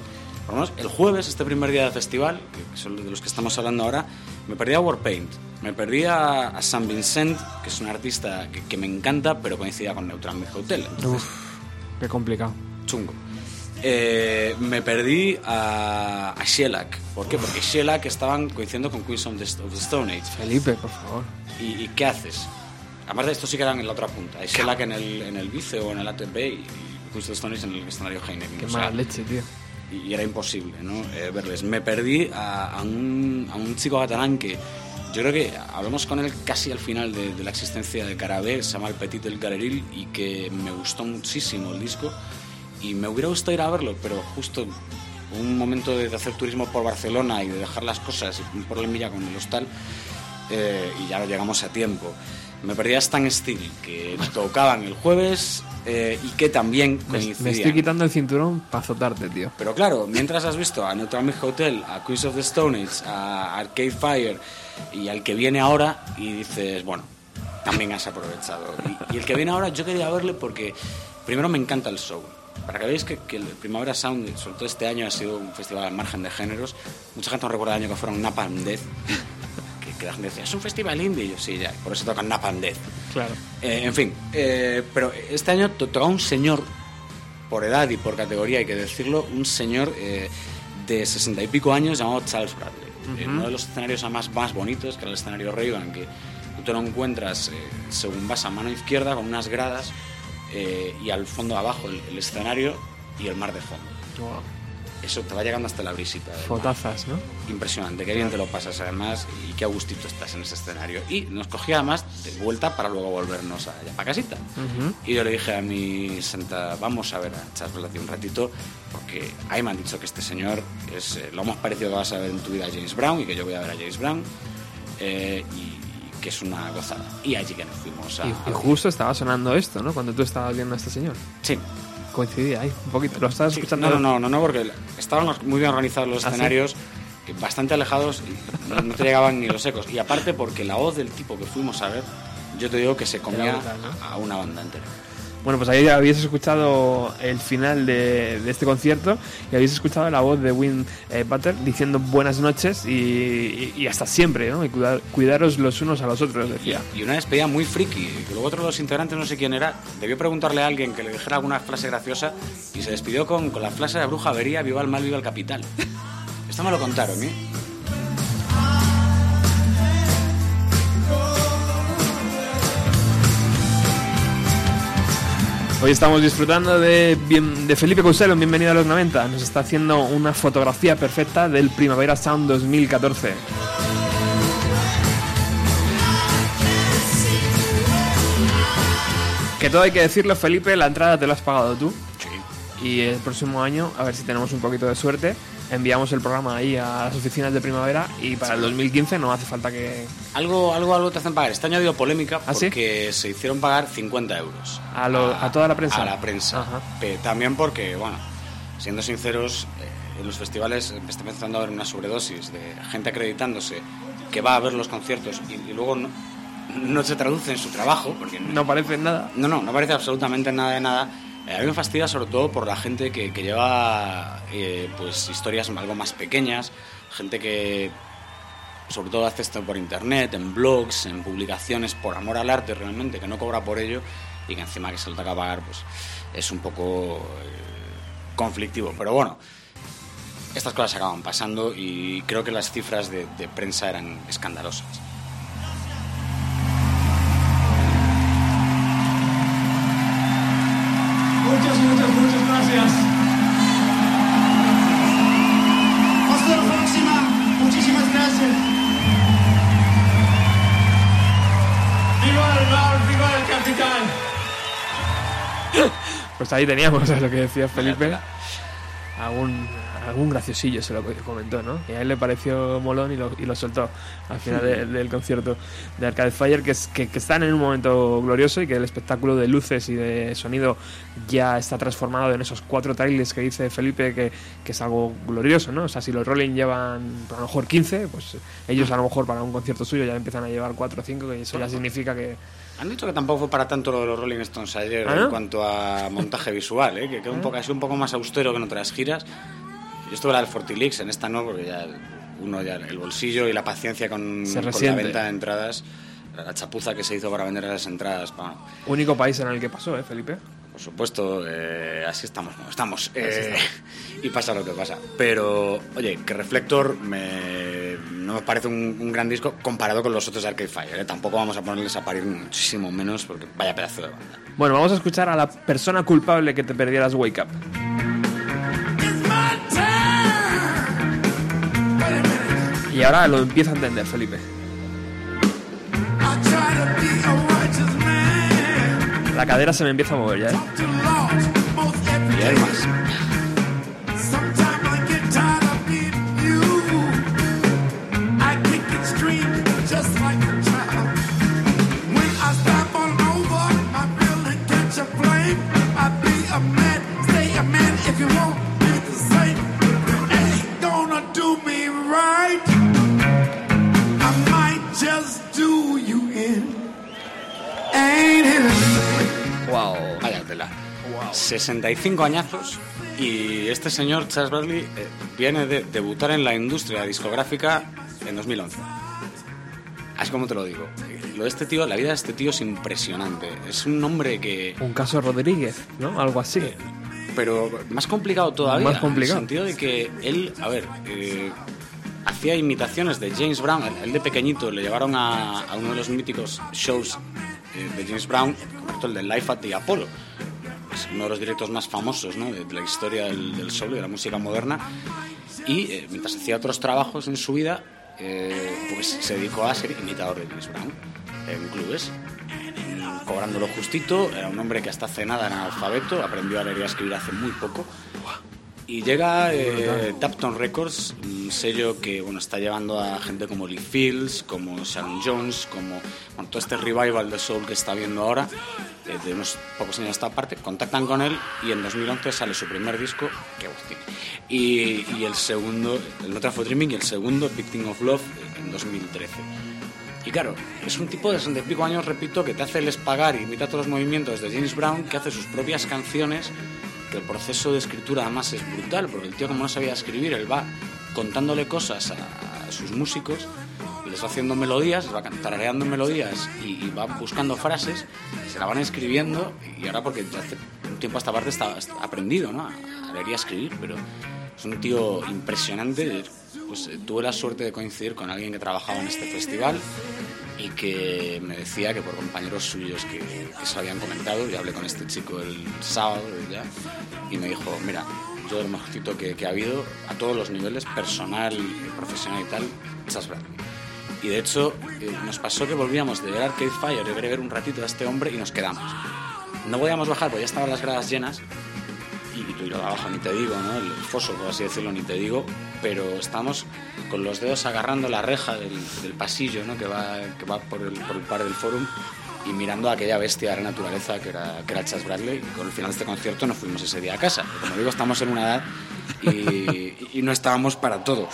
Por lo menos el jueves, este primer día del festival, que son de los que estamos hablando ahora, me perdí a Warpaint. Me perdí a, a San Vincent, que es un artista que, que me encanta, pero coincidía con Neutral Milk Hotel. Entonces, Uf, qué complicado. chungo. Eh, me perdí a, a Shellac. ¿Por qué? Porque Shellac estaban coincidiendo con Queens of the, Stone Age. Felipe, por favor. ¿Y, y qué haces? Además de esto sí quedan en la otra punta. Hay Shellac en el, en el Vice o en el ATP y, y Queens of the Stone Age en el escenario Heineken. Qué O sea, mala leche, tío. y, y era imposible ¿no? Eh, verles. Me perdí a, a un, a un chico catalán que yo creo que hablamos con él casi al final de, de la existencia de Carabé, se llama El Petit del Galeril y que me gustó muchísimo el disco y me hubiera gustado ir a verlo, pero justo un momento de, hacer turismo por Barcelona y de dejar las cosas y por la milla con el hostal eh, y ya no llegamos a tiempo. Me perdí a Stan Steel, que tocaban el jueves eh, y que también Me, coincidían. me estoy quitando el cinturón para azotarte, tío. Pero claro, mientras has visto a Neutral Hotel, a Queens of the Stone Age, a Arcade Fire y al que viene ahora, y dices, bueno, también has aprovechado. Y, y el que viene ahora, yo quería verle porque primero me encanta el show. Para que veáis que, que el Primavera Sound, sobre todo este año, ha sido un festival al margen de géneros. Mucha gente no recuerda el año que fueron Napalm Death, que, que la gente decía, es un festival indie. Y yo, sí, ya, por eso tocan Napalm Death. Claro. Eh, en fin, eh, pero este año to- tocaba un señor, por edad y por categoría hay que decirlo, un señor eh, de sesenta y pico años llamado Charles Bradley. En uno de los escenarios más, más bonitos, que era el escenario Reagan, que tú te lo encuentras eh, según vas a mano izquierda con unas gradas eh, y al fondo abajo el, el escenario y el mar de fondo. Wow. Eso te va llegando hasta la brisita. Fotazas, ¿no? Impresionante, qué bien te lo pasas además y qué a gustito estás en ese escenario. Y nos cogía además de vuelta para luego volvernos allá para casita. Y yo le dije a mi santa, vamos a ver a Charles un ratito, porque ahí me han dicho que este señor es eh, lo más parecido que vas a ver en tu vida a James Brown y que yo voy a ver a James Brown eh, y que es una gozada. Y allí que nos fuimos a... Y, y justo estaba sonando esto, ¿no? Cuando tú estabas viendo a este señor. Sí. Coincidía ahí, un poquito. ¿Lo estabas Sí, escuchando? No, no, no, no, porque estaban muy bien organizados los ¿Ah, sí? escenarios, que bastante alejados y no, te llegaban ni los ecos. Y aparte porque la voz del tipo que fuimos a ver, yo te digo que se comía brutal, ¿no? a, a una banda entera. Bueno, pues ahí habéis escuchado el final de, de este concierto y habéis escuchado la voz de Win eh, Butter diciendo buenas noches y, hasta siempre, ¿no? Y cuidar- cuidaros los unos a los otros, decía. Y una despedida muy friki, que luego otro de los integrantes, no sé quién era, debió preguntarle a alguien que le dijera alguna frase graciosa y se despidió con, la frase de bruja avería, viva el mal, viva el capital. Esto me lo contaron, ¿eh? Hoy estamos disfrutando de, Felipe Couselo, en bienvenido a los 90. Nos está haciendo una fotografía perfecta del Primavera Sound 2014. Que todo hay que decirlo, Felipe, la entrada te la has pagado tú. Sí. Y el próximo año, a ver si tenemos un poquito de suerte, enviamos el programa ahí a las oficinas de primavera y para el 2015 no hace falta que... Algo, algo, algo te hacen pagar. Este año ha habido polémica ¿Ah, sí? porque se hicieron pagar 50 euros. A lo- a toda la prensa. A la prensa. Ajá. Pe- también porque, bueno, siendo sinceros, eh, en los festivales está empezando a haber una sobredosis de gente acreditándose que va a ver los conciertos y, y luego no, no se traduce en su trabajo. Porque No parece nada. no, no, no parece absolutamente nada de nada. Eh, a mí me fastidia sobre todo por la gente que, que lleva eh, pues historias algo más pequeñas, gente que sobre todo hace esto por internet, en blogs, en publicaciones, por amor al arte realmente, que no cobra por ello y que encima que se lo toca pagar, pues es un poco eh, conflictivo. Pero bueno, estas cosas acaban pasando y creo que las cifras de prensa eran escandalosas. Pues ahí teníamos lo que decía Felipe. Algún, algún graciosillo se lo comentó, ¿no? Y a él le pareció molón y lo, y lo soltó al final de- del concierto de Arcade Fire, que, es, que, que están en un momento glorioso y que el espectáculo de luces y de sonido ya está transformado en esos cuatro trailers que dice Felipe, que, que es algo glorioso, ¿no? O sea, si los Rolling llevan a lo mejor 15, pues ellos a lo mejor para un concierto suyo ya empiezan a llevar 4 o 5, que eso ya significa que... Han dicho que tampoco fue para tanto lo de los Rolling Stones ayer ¿Ah, no? en cuanto a montaje visual, ¿eh? que quedó un poco, un poco más austero que en otras giras. Yo estuve en la del Fortilix, en esta no, porque ya uno ya el bolsillo y la paciencia con, la venta de entradas, la chapuza que se hizo para vender las entradas, pa- Único país en el que pasó, ¿eh, Felipe? Por supuesto, eh, así estamos, como estamos. eh, y pasa lo que pasa. Pero, oye, que Reflector me, no me parece un, un gran disco comparado con los otros de Arcade Fire. ¿eh? Tampoco vamos a ponerles a parir muchísimo menos, porque vaya pedazo de banda. Bueno, vamos a escuchar a la persona culpable que te perdieras Wake Up. Y ahora lo empiezo a entender, Felipe. La cadera se me empieza a mover ya, ¿eh? Y hay más. 65 añazos y este señor, Charles Bradley, eh, viene de debutar en la industria discográfica en 2011. Así como te lo digo. Lo de este tío, la vida de este tío es impresionante. Es un hombre que... Un caso Rodríguez, ¿no? Algo así. Pero más complicado todavía. Más complicado. En el sentido de que él, a ver, eh, hacía imitaciones de James Brown. Él- de pequeñito le llevaron a, a uno de los míticos shows eh, de James Brown, el del Life at the Apollo. Pues, uno de los directos más famosos ¿no? de, de la historia del, del soul y de la música moderna. Y eh, mientras hacía otros trabajos en su vida, eh, pues se dedicó a ser imitador de James Brown en clubes. Mm, Cobrando lo justito, era un hombre que hasta hace nada era analfabeto, aprendió a leer y a escribir hace muy poco. Y llega eh, Tapton Records, un sello que bueno, está llevando a gente como Lee Fields, como Sharon Jones, como bueno, todo este revival de soul que está viendo ahora, eh, de unos pocos años a esta parte. Contactan con él y en 2011 sale su primer disco, que voz tiene. Y, y el segundo, el No for Dreaming, y el segundo, Victim of Love, en 2013. Y claro, es un tipo de 60 y pico años, repito, que te hace el espagar y imita todos los movimientos de James Brown, que hace sus propias canciones, que el proceso de escritura además es brutal, porque el tío como no sabía escribir, él va contándole cosas a, a sus músicos, les va haciendo melodías, les va tarareando melodías y, y va buscando frases, se la van escribiendo, y ahora porque hace un tiempo a esta parte está, está aprendido, ¿no? A leer y a escribir, pero es un tío impresionante. Pues eh, tuve la suerte de coincidir con alguien que trabajaba en este festival y que me decía que por compañeros suyos que, que se habían comentado, y hablé con este chico el sábado ya, y me dijo, mira, yo el mejorcito que, que ha habido a todos los niveles, personal, profesional y tal, Chas Bradley. Y de hecho, eh, nos pasó que volvíamos de ver Arcade Fire, ver, ver un ratito a este hombre y nos quedamos. No podíamos bajar porque ya estaban las gradas llenas y, ir abajo ni te digo, ¿no? El foso, por así decirlo, ni te digo, pero estamos con los dedos agarrando la reja del, pasillo, ¿no? Que va, que va por, el, por el par del forum y mirando a aquella bestia de la naturaleza que era, que era Chas Bradley. Y con el final de este concierto nos fuimos ese día a casa. Como digo, estamos en una edad y, y no estábamos para todo.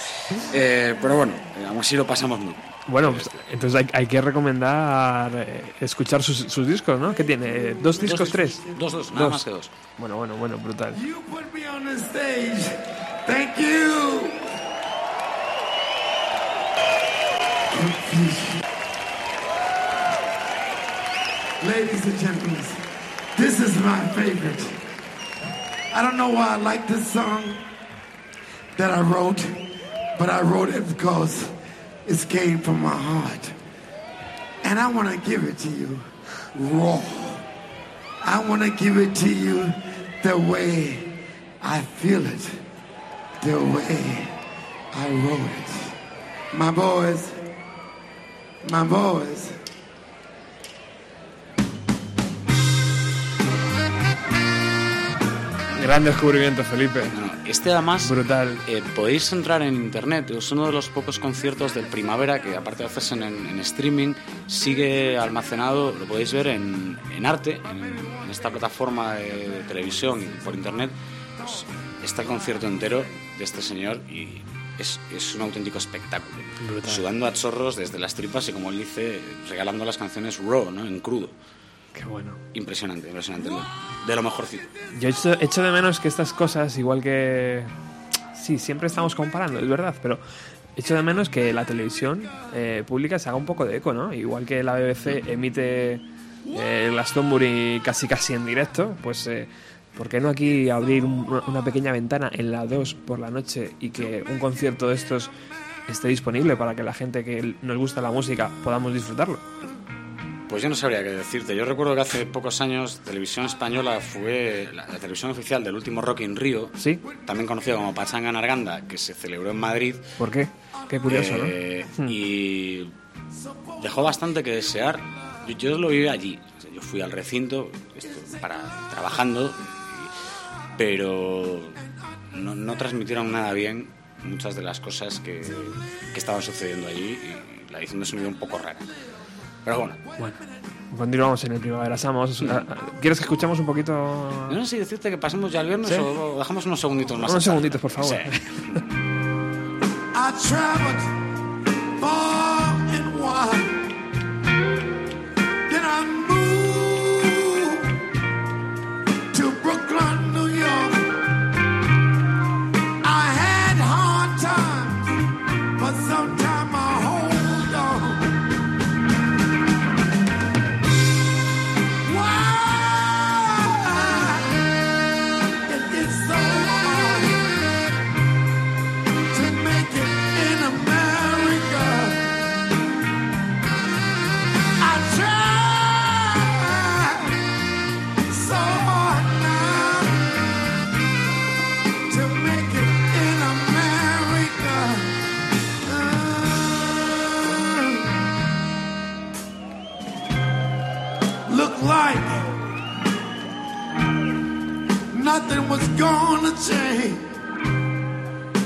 Eh, pero bueno, eh, aún así lo pasamos muy bien. Bueno, pues, entonces hay, hay que recomendar eh, escuchar sus, sus discos, ¿no? ¿Qué tiene? ¿Dos discos, tres? Dos, dos, nada más que dos. Bueno, bueno, bueno, brutal. You put me on the stage. Thank you. Ladies and gentlemen, this is my favorite. I don't know why I like this song that I wrote, but I wrote it because it came from my heart. And I want to give it to you raw. I want to give it to you the way I feel it, the way I wrote it. My boys, my boys. Gran descubrimiento, Felipe. Este además Brutal. eh, podéis entrar en internet, es uno de los pocos conciertos del primavera que aparte de hacerse en, en streaming, sigue almacenado, lo podéis ver en, en arte, en, en esta plataforma de, de televisión y por internet, pues, está el concierto entero de este señor y es, es un auténtico espectáculo. Brutal. Sudando a chorros desde las tripas y como él dice, regalando las canciones raw, ¿no? en crudo. Qué bueno. Impresionante, impresionante. De lo mejorcito. Yo echo, echo de menos que estas cosas, igual que... Sí, siempre estamos comparando, es verdad, pero echo de menos que la televisión eh, pública se haga un poco de eco, ¿no? Igual que la BBC emite eh, Glastonbury casi casi en directo, pues... Eh, ¿Por qué no aquí abrir un- una pequeña ventana en la 2 por la noche y que un concierto de estos esté disponible para que la gente que nos gusta la música podamos disfrutarlo? Pues yo no sabría qué decirte. Yo recuerdo que hace pocos años Televisión Española fue la, la televisión oficial del último Rock in Rio, ¿Sí? también conocido como Pachanga en Arganda, que se celebró en Madrid. ¿Por qué? Qué curioso, Eh, ¿no? Hmm. Y dejó bastante que desear. Yo, yo lo viví allí. O sea, yo fui al recinto para trabajando, pero no, no transmitieron nada bien muchas de las cosas que, que estaban sucediendo allí y la edición de sonido un poco rara. Pero bueno, Bueno, continuamos en el Primavera Sound. ¿Quieres que escuchemos un poquito? no sé si decirte que pasemos ya el viernes ¿Sí? o dejamos unos segunditos más. Unos segunditos, por favor. Sí. gonna change.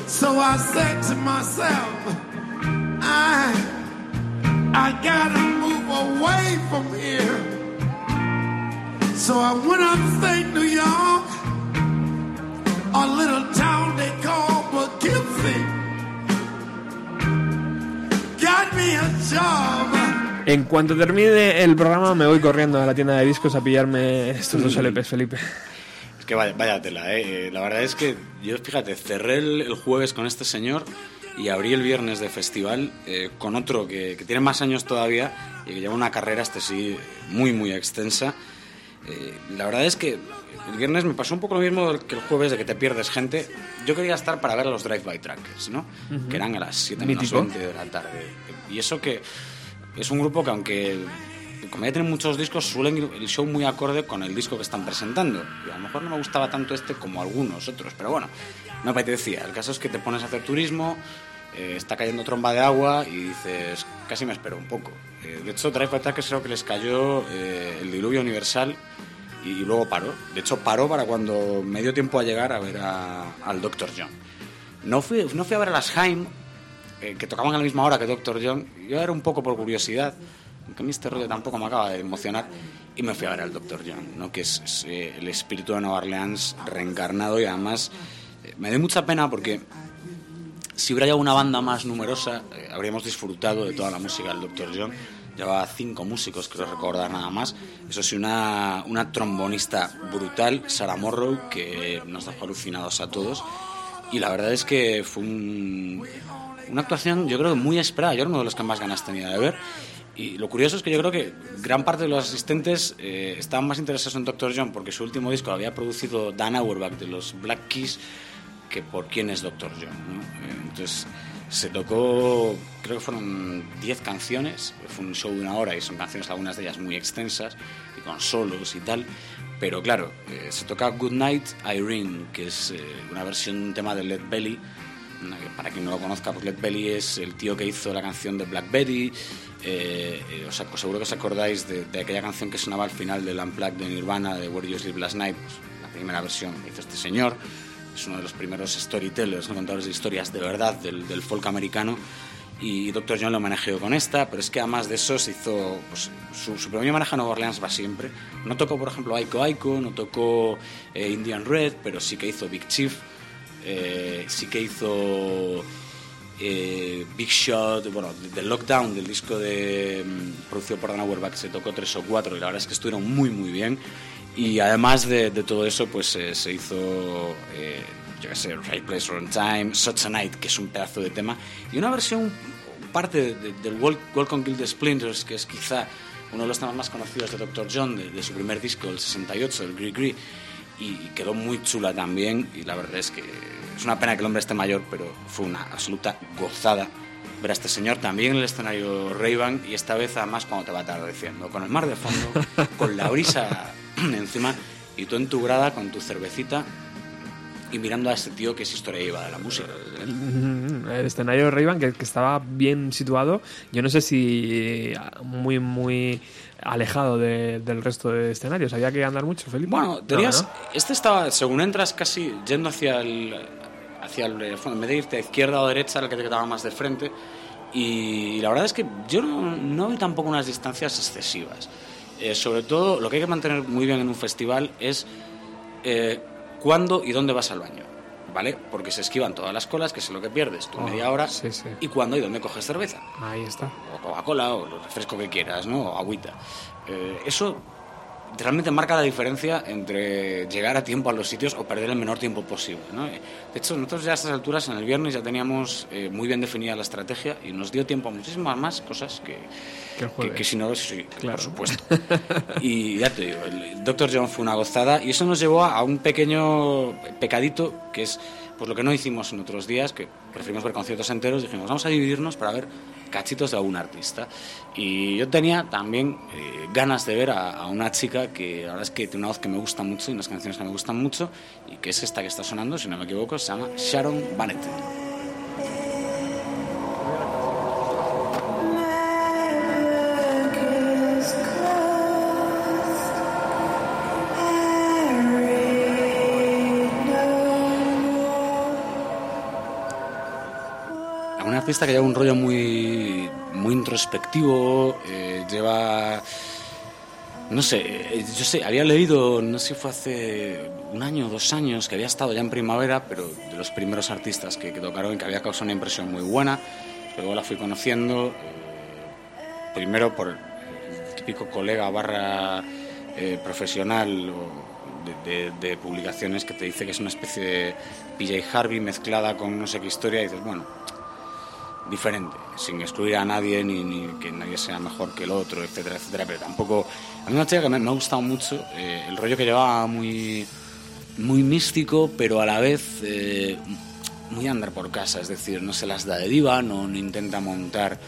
So I said to myself, I, I gotta move away from here. So I went upstate New York, a little town they call Poughkeepsie. Got me a job. En cuanto termine el programa me voy corriendo a la tienda de discos a pillarme estos dos LPs, Felipe. Que vaya, vaya tela, ¿eh? Eh, La verdad es que yo, fíjate, cerré el, el jueves con este señor y abrí el viernes de festival eh, con otro que, que tiene más años todavía y que lleva una carrera, este sí, muy, muy extensa. Eh, la verdad es que el viernes me pasó un poco lo mismo que el jueves, de que te pierdes gente. Yo quería estar para ver a los Drive-By Trackers, ¿no? Que eran a las 7 menos Mítico. 20 de la tarde. Y eso que es un grupo que aunque como ya tienen muchos discos, suelen ir el show muy acorde con el disco que están presentando. Y a lo mejor no me gustaba tanto este como algunos otros, pero bueno, me apetecía. El caso es que te pones a hacer turismo, eh, está cayendo tromba de agua y dices, casi me espero un poco. Eh, de hecho, Drive Trackers creo que les cayó eh, el diluvio universal y, luego paró. De hecho, paró para cuando me dio tiempo a llegar a ver a- al Dr. John. No fui, no fui a ver a las Haim, eh, que tocaban a la misma hora que Dr. John. Yo era un poco por curiosidad, aunque a mí este rollo tampoco me acaba de emocionar, y me fui a ver al Dr. John, ¿no? que es, es, eh, el espíritu de Nueva Orleans reencarnado y además eh, me dio mucha pena porque si hubiera ya una banda más numerosa, eh, habríamos disfrutado de toda la música del Dr. John. Llevaba cinco músicos, creo recordar nada más. Eso sí, una, una trombonista brutal, Sarah Morrow, que nos dejó alucinados a todos. Y la verdad es que fue un- una actuación, yo creo, muy esperada. Yo era uno de los que más ganas tenía de ver. Y lo curioso es que yo creo que gran parte de los asistentes eh, estaban más interesados en Dr. John porque su último disco lo había producido Dan Auerbach de los Black Keys que por quién es Dr. John. ¿no? Eh, Entonces se tocó, creo que fueron 10 canciones, fue un show de una hora y son canciones algunas de ellas muy extensas y con solos y tal. Pero claro, eh, se toca Good Night Irene, que es eh, una versión un tema de Led Belly. Para quien no lo conozca, pues Led Belly es el tío que hizo la canción de Black Betty. Eh, eh, os seguro que os acordáis de, de aquella canción que sonaba al final del Unplugged de Nirvana, de Where You Sleep Last Night, pues, la primera versión que hizo este señor. Es uno de los primeros storytellers, ¿no? contadores de historias de verdad del, del folk americano. Y Dr. John lo homenajeó con esta, pero es que además de eso se hizo. Pues, su, su primer homenaje a Nueva Orleans va siempre. No tocó, por ejemplo, Aiko Aiko, no tocó eh, Indian Red, pero sí que hizo Big Chief, eh, sí que hizo eh, Big Shot, bueno, de- del Lockdown, del disco de, mm, producido por Dan Auerbach, se tocó tres o cuatro y la verdad es que estuvieron muy, muy bien. Y además de, de todo eso, pues eh, se hizo, eh, yo qué sé, Right Place, Wrong Time, Such a Night, que es un pedazo de tema, y una versión, parte de- del on Gilded Splinters, que es quizá uno de los temas más conocidos de Dr. John, de, de su primer disco, el 68, el Gree Gree, y quedó muy chula también, y la verdad es que es una pena que el hombre esté mayor, pero fue una absoluta gozada ver a este señor también en el escenario Ray-Ban y esta vez además cuando te va atardeciendo, con el mar de fondo, con la brisa encima y tú en tu grada con tu cervecita y mirando a este tío que es historia viva de la música. El escenario ray que, que estaba bien situado, yo no sé si muy, muy alejado de- del resto de escenarios. ¿Había que andar mucho, Felipe? Bueno, No, tenías, ¿no? este estaba, según entras casi yendo hacia el, hacia el eh, fondo, en vez de irte a izquierda o derecha, el que te quedaba más de frente. Y la verdad es que yo no, no vi tampoco unas distancias excesivas. Eh, sobre todo, lo que hay que mantener muy bien en un festival es eh, cuándo y dónde vas al baño. ¿Vale? Porque se esquivan todas las colas, que es lo que pierdes, tu Oh, media hora, sí, sí. y cuándo y dónde coges cerveza Ahí está. o Coca-Cola o el refresco que quieras, ¿no? O agüita. Eh, eso realmente marca la diferencia entre llegar a tiempo a los sitios o perder el menor tiempo posible, ¿no? De hecho, nosotros ya a estas alturas, en el viernes, ya teníamos eh, muy bien definida la estrategia y nos dio tiempo a muchísimas más cosas que, Que que si no, sí, Claro. por supuesto. y ya te digo, el Dr. John fue una gozada y eso nos llevó a un pequeño pecadito que es pues lo que no hicimos en otros días, que preferimos ver conciertos enteros, dijimos, vamos a dividirnos para ver cachitos de algún artista. Y yo tenía también eh, ganas de ver a, a una chica que la verdad es que tiene una voz que me gusta mucho y unas canciones que me gustan mucho, y que es esta que está sonando, si no me equivoco, se llama Sharon Bannett. Artista que lleva un rollo muy, muy introspectivo, eh, lleva... No sé, eh, yo sé, había leído, no sé si fue hace un año o dos años, que había estado ya en primavera, pero de los primeros artistas que, que tocaron que había causado una impresión muy buena. Luego la fui conociendo, eh, primero por el típico colega barra profesional de- de publicaciones que te dice que es una especie de PJ Harvey mezclada con no sé qué historia y dices, bueno, diferente, sin excluir a nadie ni, ni que nadie sea mejor que el otro, etcétera, etcétera, pero tampoco... A mí una chica que me, ha gustado mucho, eh, el rollo que llevaba muy, muy místico, pero a la vez eh, muy andar por casa, es decir, no se las da de diva, no, no intenta montar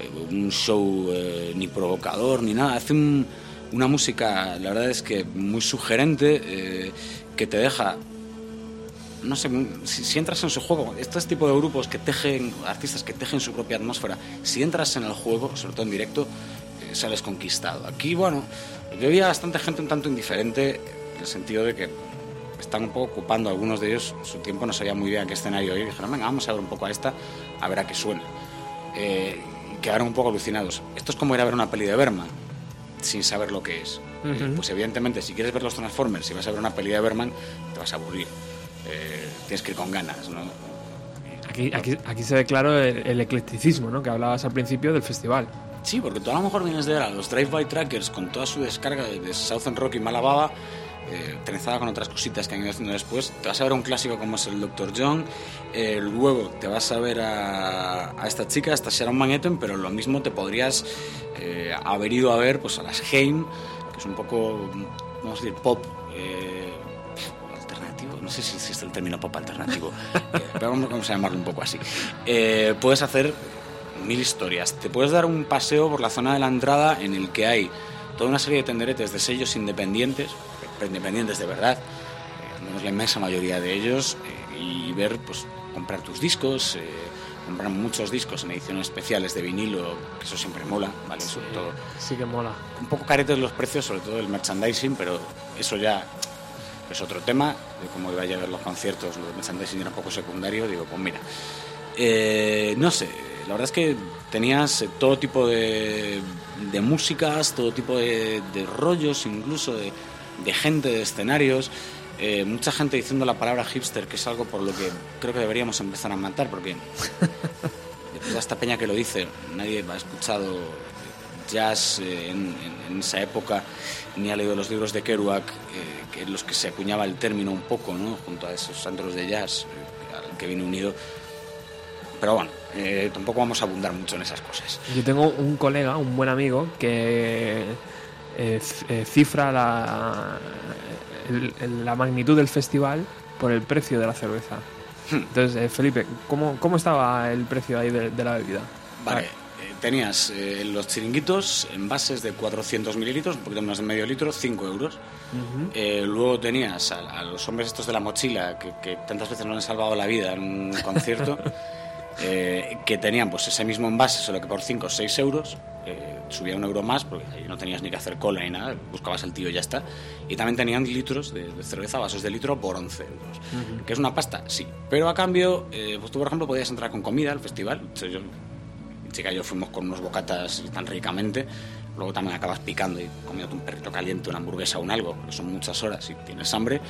eh, un show ni provocador ni nada, hace un- una música, la verdad es que muy sugerente, que te deja no sé, si, si entras en su juego, este tipo de grupos que tejen, artistas que tejen su propia atmósfera, si entras en el juego, sobre todo en directo, eh, sales conquistado. Aquí, bueno, yo veía bastante gente un tanto indiferente, en el sentido de que están un poco ocupando algunos de ellos su tiempo, no sabía muy bien a qué escenario ir, y dijeron, venga, vamos a ver un poco a esta, a ver a qué suena. Eh, quedaron un poco alucinados. Esto es como ir a ver una peli de Berman, sin saber lo que es. Eh, pues evidentemente, si quieres ver los Transformers, si vas a ver una peli de Berman, te vas a aburrir. Eh, tienes que ir con ganas, ¿no? Aquí, aquí, aquí se ve claro el, el eclecticismo ¿no? que hablabas al principio del festival. Sí, porque tú a lo mejor vienes de ver a los Drive-By Trackers con toda su descarga de, Southern Rock y Malababa, eh, trenzada con otras cositas que han ido haciendo después. Te vas a ver un clásico como es el Dr. John, eh, luego te vas a ver a, a esta chica, a esta Sharon Van Etten, pero lo mismo te podrías eh, haber ido a ver pues, a las Haim, que es un poco, vamos a decir, pop. No sé si existe el término pop alternativo, pero vamos, a llamarlo un poco así. Eh, puedes hacer mil historias. Te puedes dar un paseo por la zona de la entrada en el que hay toda una serie de tenderetes de sellos independientes, independientes de verdad, eh, al menos la inmensa mayoría de ellos, eh, y ver, pues, comprar tus discos, eh, comprar muchos discos en ediciones especiales de vinilo, que eso siempre mola, ¿vale? Sobre todo Sí que mola. un poco caretes los precios, sobre todo el merchandising, pero eso ya es otro tema, de cómo iba a llevar los conciertos, lo del merchandising era un poco secundario, digo, pues mira, eh, no sé, la verdad es que tenías eh, todo tipo de, de músicas, todo tipo de, de rollos, incluso de, de gente, de escenarios, eh, mucha gente diciendo la palabra hipster, que es algo por lo que creo que deberíamos empezar a matar, porque después de esta peña que lo dice, nadie ha escuchado jazz eh, en, en- esa época, ni ha leído los libros de Kerouac, eh, que en los que se acuñaba el término un poco, ¿no? junto a esos antros de jazz eh, al que viene unido. Pero bueno, eh, tampoco vamos a abundar mucho en esas cosas. Yo tengo un colega, un buen amigo, que cifra la, el- la magnitud del festival por el precio de la cerveza. Entonces, eh, Felipe, ¿cómo, ¿cómo estaba el precio ahí de, de la bebida? Vale, tenías eh, los chiringuitos envases de 400 mililitros, un poquito más de medio litro, 5 euros. Eh, luego tenías a, a los hombres estos de la mochila, que, que tantas veces nos han salvado la vida en un concierto, eh, que tenían pues ese mismo envase, solo que por 5 o 6 euros. eh, subía un euro más, porque ahí no tenías ni que hacer cola ni nada, buscabas el tío y ya está. Y también tenían litros de, de cerveza, vasos de litro por 11 euros. ¿Que es una pasta? Sí. Pero a cambio, pues tú, por ejemplo, podías entrar con comida al festival. Yo- mi chica y yo fuimos con unos bocatas tan ricamente. Luego también acabas picando y comiendo un perrito caliente, una hamburguesa o un algo, porque son muchas horas y tienes hambre.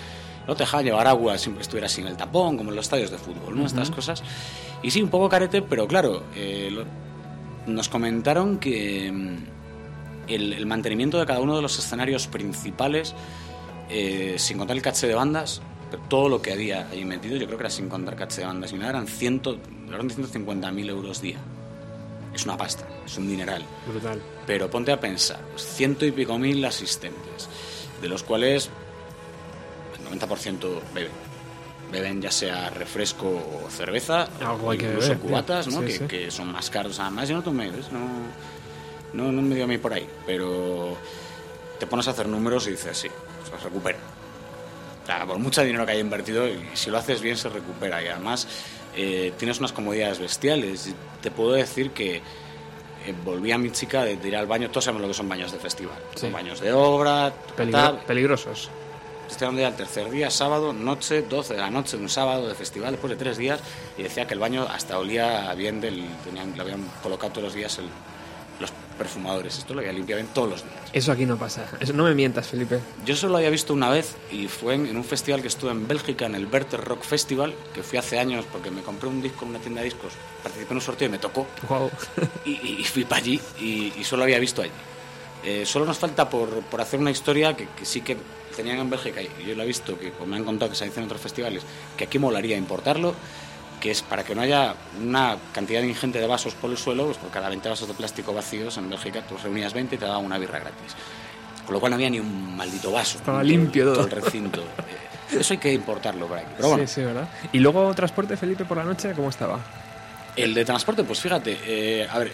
Luego te dejaba llevar agua siempre estuvieras sin el tapón, como en los estadios de fútbol, ¿no? Estas cosas. Y sí, un poco carete, pero claro, eh, lo- nos comentaron que mm, el, el mantenimiento de cada uno de los escenarios principales, eh, sin contar el caché de bandas, todo lo que había ahí metido, yo creo que era sin contar caché de bandas ni nada, eran, ciento, eran 150.000 euros día. Es una pasta, es un dineral. Brutal. Pero ponte a pensar, pues, ciento y pico mil asistentes, de los cuales el 90% beben. Beben ya sea refresco o cerveza, Algo hay que incluso beber, cubatas, ¿no? Sí, que, sí. que son más caros. Además, yo no tomé, ¿ves? No, no, no me dio a mí por ahí, pero te pones a hacer números y dices, sí, se recupera. O sea, por mucho dinero que haya invertido, y si lo haces bien, se recupera. Y además, eh, tienes unas comodidades bestiales. Te puedo decir que eh, volví a mi chica de, de ir al baño. Todos sabemos lo que son baños de festival. Sí. Son baños de obra, Peligro- tal. peligrosos. estoy hablando ya del tercer día, sábado, noche, 12 de la noche, un sábado de festival, después de tres días, y decía que el baño hasta olía bien del. Tenían, le habían colocado todos los días el- los perfumadores. Esto lo limpiado bien todos los días. Eso aquí no pasa. Eso, no me mientas, Felipe. Yo solo lo había visto una vez y fue en, en un festival que estuve en Bélgica, en el Werther Rock Festival, que fui hace años porque me compré un disco en una tienda de discos, participé en un sorteo y me tocó Wow. y, y- y fui para allí y, y solo había visto allí. Eh, solo nos falta por, por hacer una historia que, que sí que tenían en Bélgica y yo lo he visto, que como me han contado que se dice en otros festivales, que aquí molaría importarlo, que es para que no haya una cantidad ingente de vasos por el suelo, pues por cada 20 vasos de plástico vacíos en Bélgica tú reunías 20 y te daban una birra gratis. Con lo cual no había ni un maldito vaso. Estaba limpio todo. el recinto. Eso hay que importarlo por aquí. Pero bueno, Sí, sí, ¿verdad? Y luego transporte, Felipe, por la noche, ¿cómo estaba? El de transporte, pues fíjate, eh, a ver,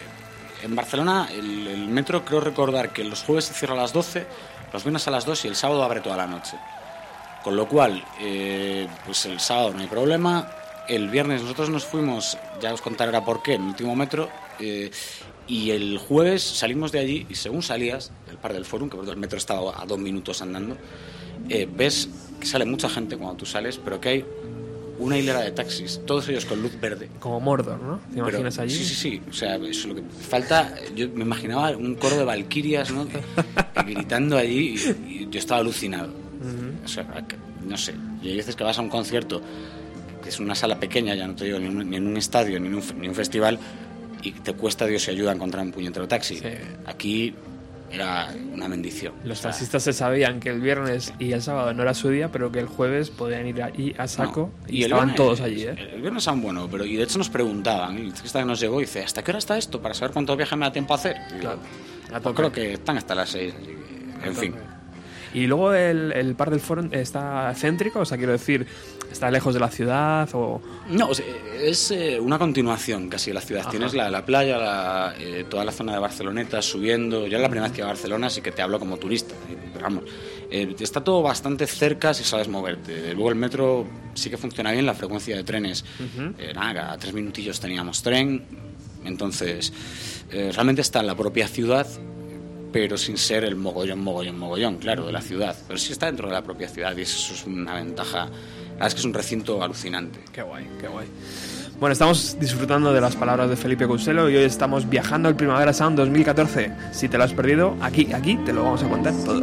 en Barcelona el, el metro creo recordar que los jueves se cierra a las 12, los viernes a las 2 y el sábado abre toda la noche. Con lo cual, eh, pues el sábado no hay problema. El viernes nosotros nos fuimos, ya os contaré ahora por qué, en el último metro. eh, y el jueves salimos de allí y según salías, el par del Forum, que por el metro estaba a dos minutos andando, eh, ves que sale mucha gente cuando tú sales, pero que hay una hilera de taxis, todos ellos con luz verde. Como Mordor, ¿no? ¿Te Pero- imaginas allí? Sí, sí, sí. O sea, eso es lo que falta. Yo me imaginaba un coro de valquirias, ¿no? Gritando allí y, y yo estaba alucinado. O sea, no sé. Y hay veces que vas a un concierto, que es una sala pequeña, ya no te digo ni, un- ni en un estadio, ni en un, ni un festival, y te cuesta Dios y ayuda a encontrar un puñetero taxi. Sí. Aquí era una bendición. Los O sea, taxistas se sabían que el viernes y el sábado no era su día, pero que el jueves podían ir allí a saco No. y, el estaban viernes- todos allí, ¿eh? El viernes estaban bueno, pero y de hecho nos preguntaban, y el taxista que nos llegó dice, ¿hasta qué hora está esto? Para saber cuántos viajes me da tiempo a hacer. Y Claro. A pues creo que están hasta las seis. así que, En fin. Y luego el, el par del foro está céntrico, o sea, quiero decir, está lejos de la ciudad o... No, es eh, una continuación casi de la ciudad. Ajá. Tienes la, la playa, la, eh, toda la zona de Barceloneta subiendo. Yo es la primera vez que voy a Barcelona, así que te hablo como turista. eh, Pero vamos, eh, está todo bastante cerca si sabes moverte. Luego el metro sí que funciona bien, la frecuencia de trenes. eh, nada, cada tres minutillos teníamos tren. Entonces, realmente está en la propia ciudad, pero sin ser el mogollón, mogollón, mogollón, claro, de la ciudad. Pero sí está dentro de la propia ciudad y eso es una ventaja. La verdad es que es un recinto alucinante. Qué guay, qué guay. Bueno, estamos disfrutando de las palabras de Felipe Couselo y hoy estamos viajando al Primavera Sound 2014. Si te lo has perdido, aquí, aquí te lo vamos a contar todo.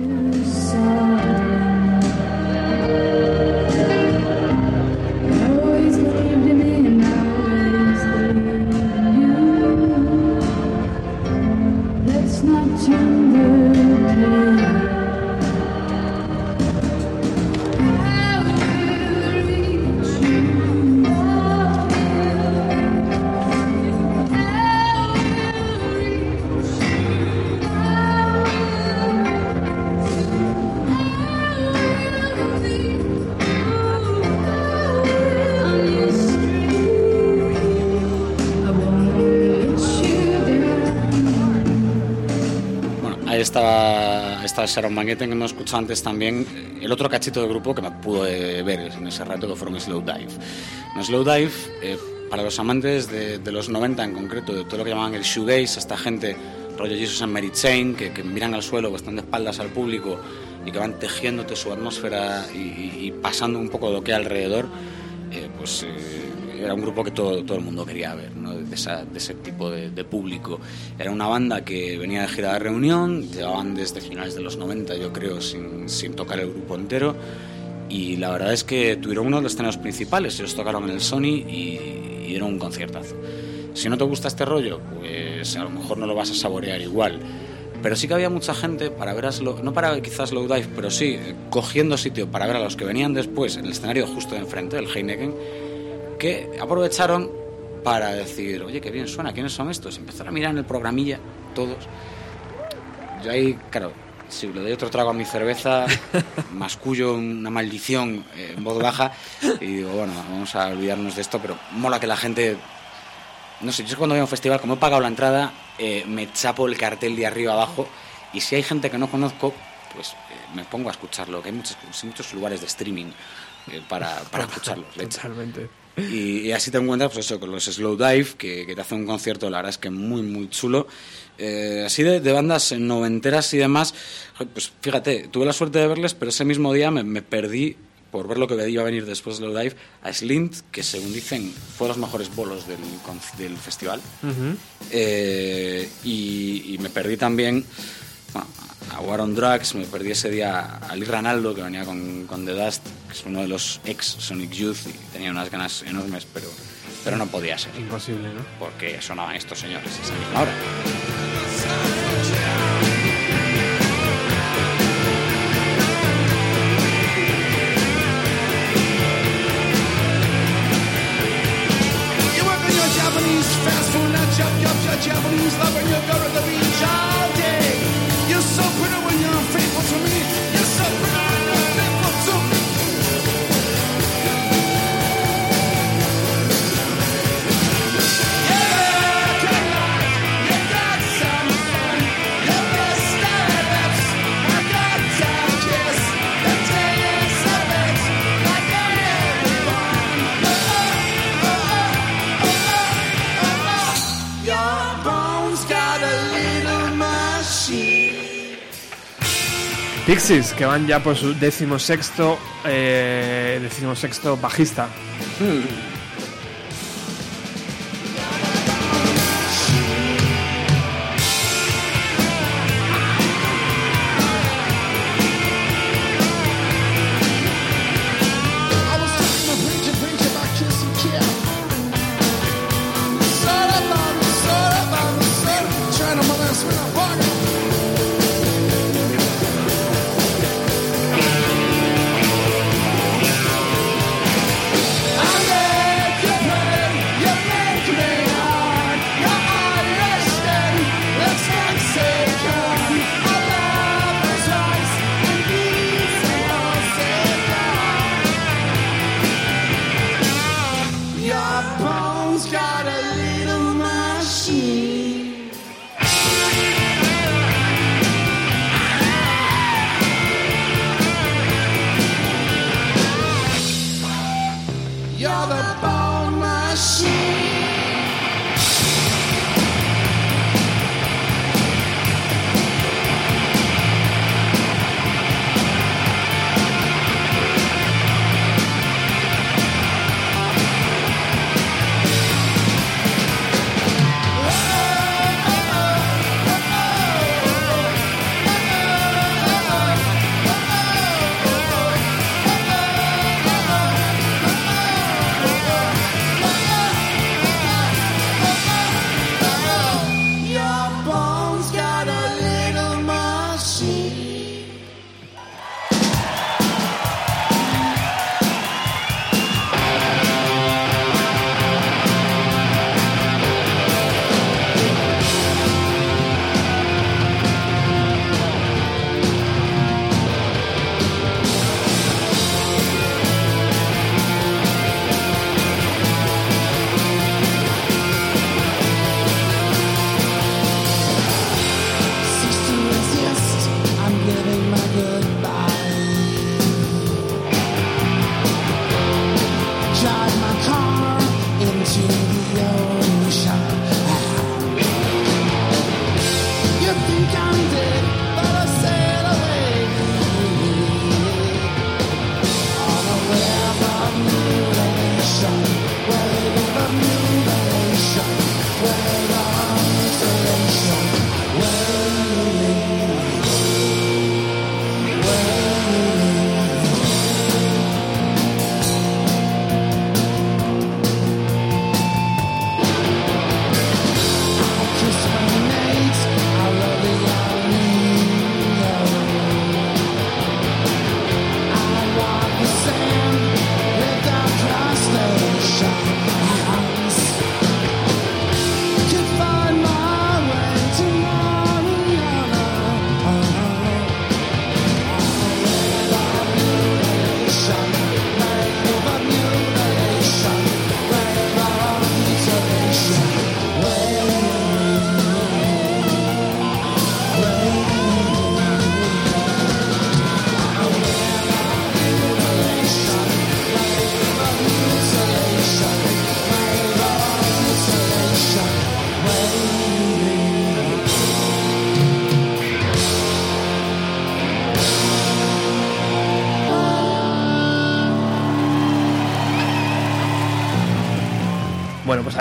Estaba, estaba Sharon Van Etten que hemos escuchado antes también. El otro cachito de grupo que me pude ver en ese rato que fueron Slow Dive. No, Slow Dive, eh, para los amantes de, de los 90 en concreto, de todo lo que llamaban el shoegaze, esta gente, rollo Jesus and Mary Chain, que, que miran al suelo, que están de espaldas al público y que van tejiéndote su atmósfera y, y- y pasando un poco lo que hay alrededor, eh, pues eh, era un grupo que todo, todo el mundo quería ver, ¿no? de, esa- de ese tipo de, de público. Era una banda que venía de gira de reunión, llevaban desde finales de los 90, yo creo, sin, sin tocar el grupo entero. Y la verdad es que tuvieron uno de los escenarios principales, ellos tocaron en el Sony y, y dieron un conciertazo. Si no te gusta este rollo, pues a lo mejor no lo vas a saborear igual. Pero sí que había mucha gente para ver a Slow, no para quizás Slow Dive, pero sí eh, cogiendo sitio para ver a los que venían después en el escenario justo de enfrente, el Heineken, que aprovecharon para decir, oye, qué bien suena, ¿quiénes son estos? Empezaron a mirar en el programilla, todos. Yo ahí, claro, si le doy otro trago a mi cerveza, mascullo una maldición eh, en voz baja y digo, bueno, vamos a olvidarnos de esto, pero mola que la gente... No sé, yo cuando voy a un festival, como he pagado la entrada, eh, me chapo el cartel de arriba abajo y si hay gente que no conozco, pues eh, me pongo a escucharlo, que hay muchos, muchos lugares de streaming eh, para, para escucharlo. Totalmente. Y, y así te encuentras, pues eso, con los Slow Dive, que, que te hace un concierto, la verdad es que muy, muy chulo. Eh, así de, de bandas noventeras y demás, pues fíjate, tuve la suerte de verles, pero ese mismo día me, me perdí por ver lo que iba a venir después de Slow Dive a Slint, que según dicen fue los mejores bolos del, del festival. Eh, y, y me perdí también bueno, a War on Drugs, me perdí ese día a Lee Ranaldo, que venía con, con The Dust, que es uno de los ex Sonic Youth, y tenía unas ganas enormes, pero, pero no podía ser, Imposible, ¿no? porque sonaban estos señores a esa misma hora. Japanese fast food, not chop chop your Japanese lover. You go to the beach Pixies, que van ya por su decimosexto, eh, decimosexto bajista. I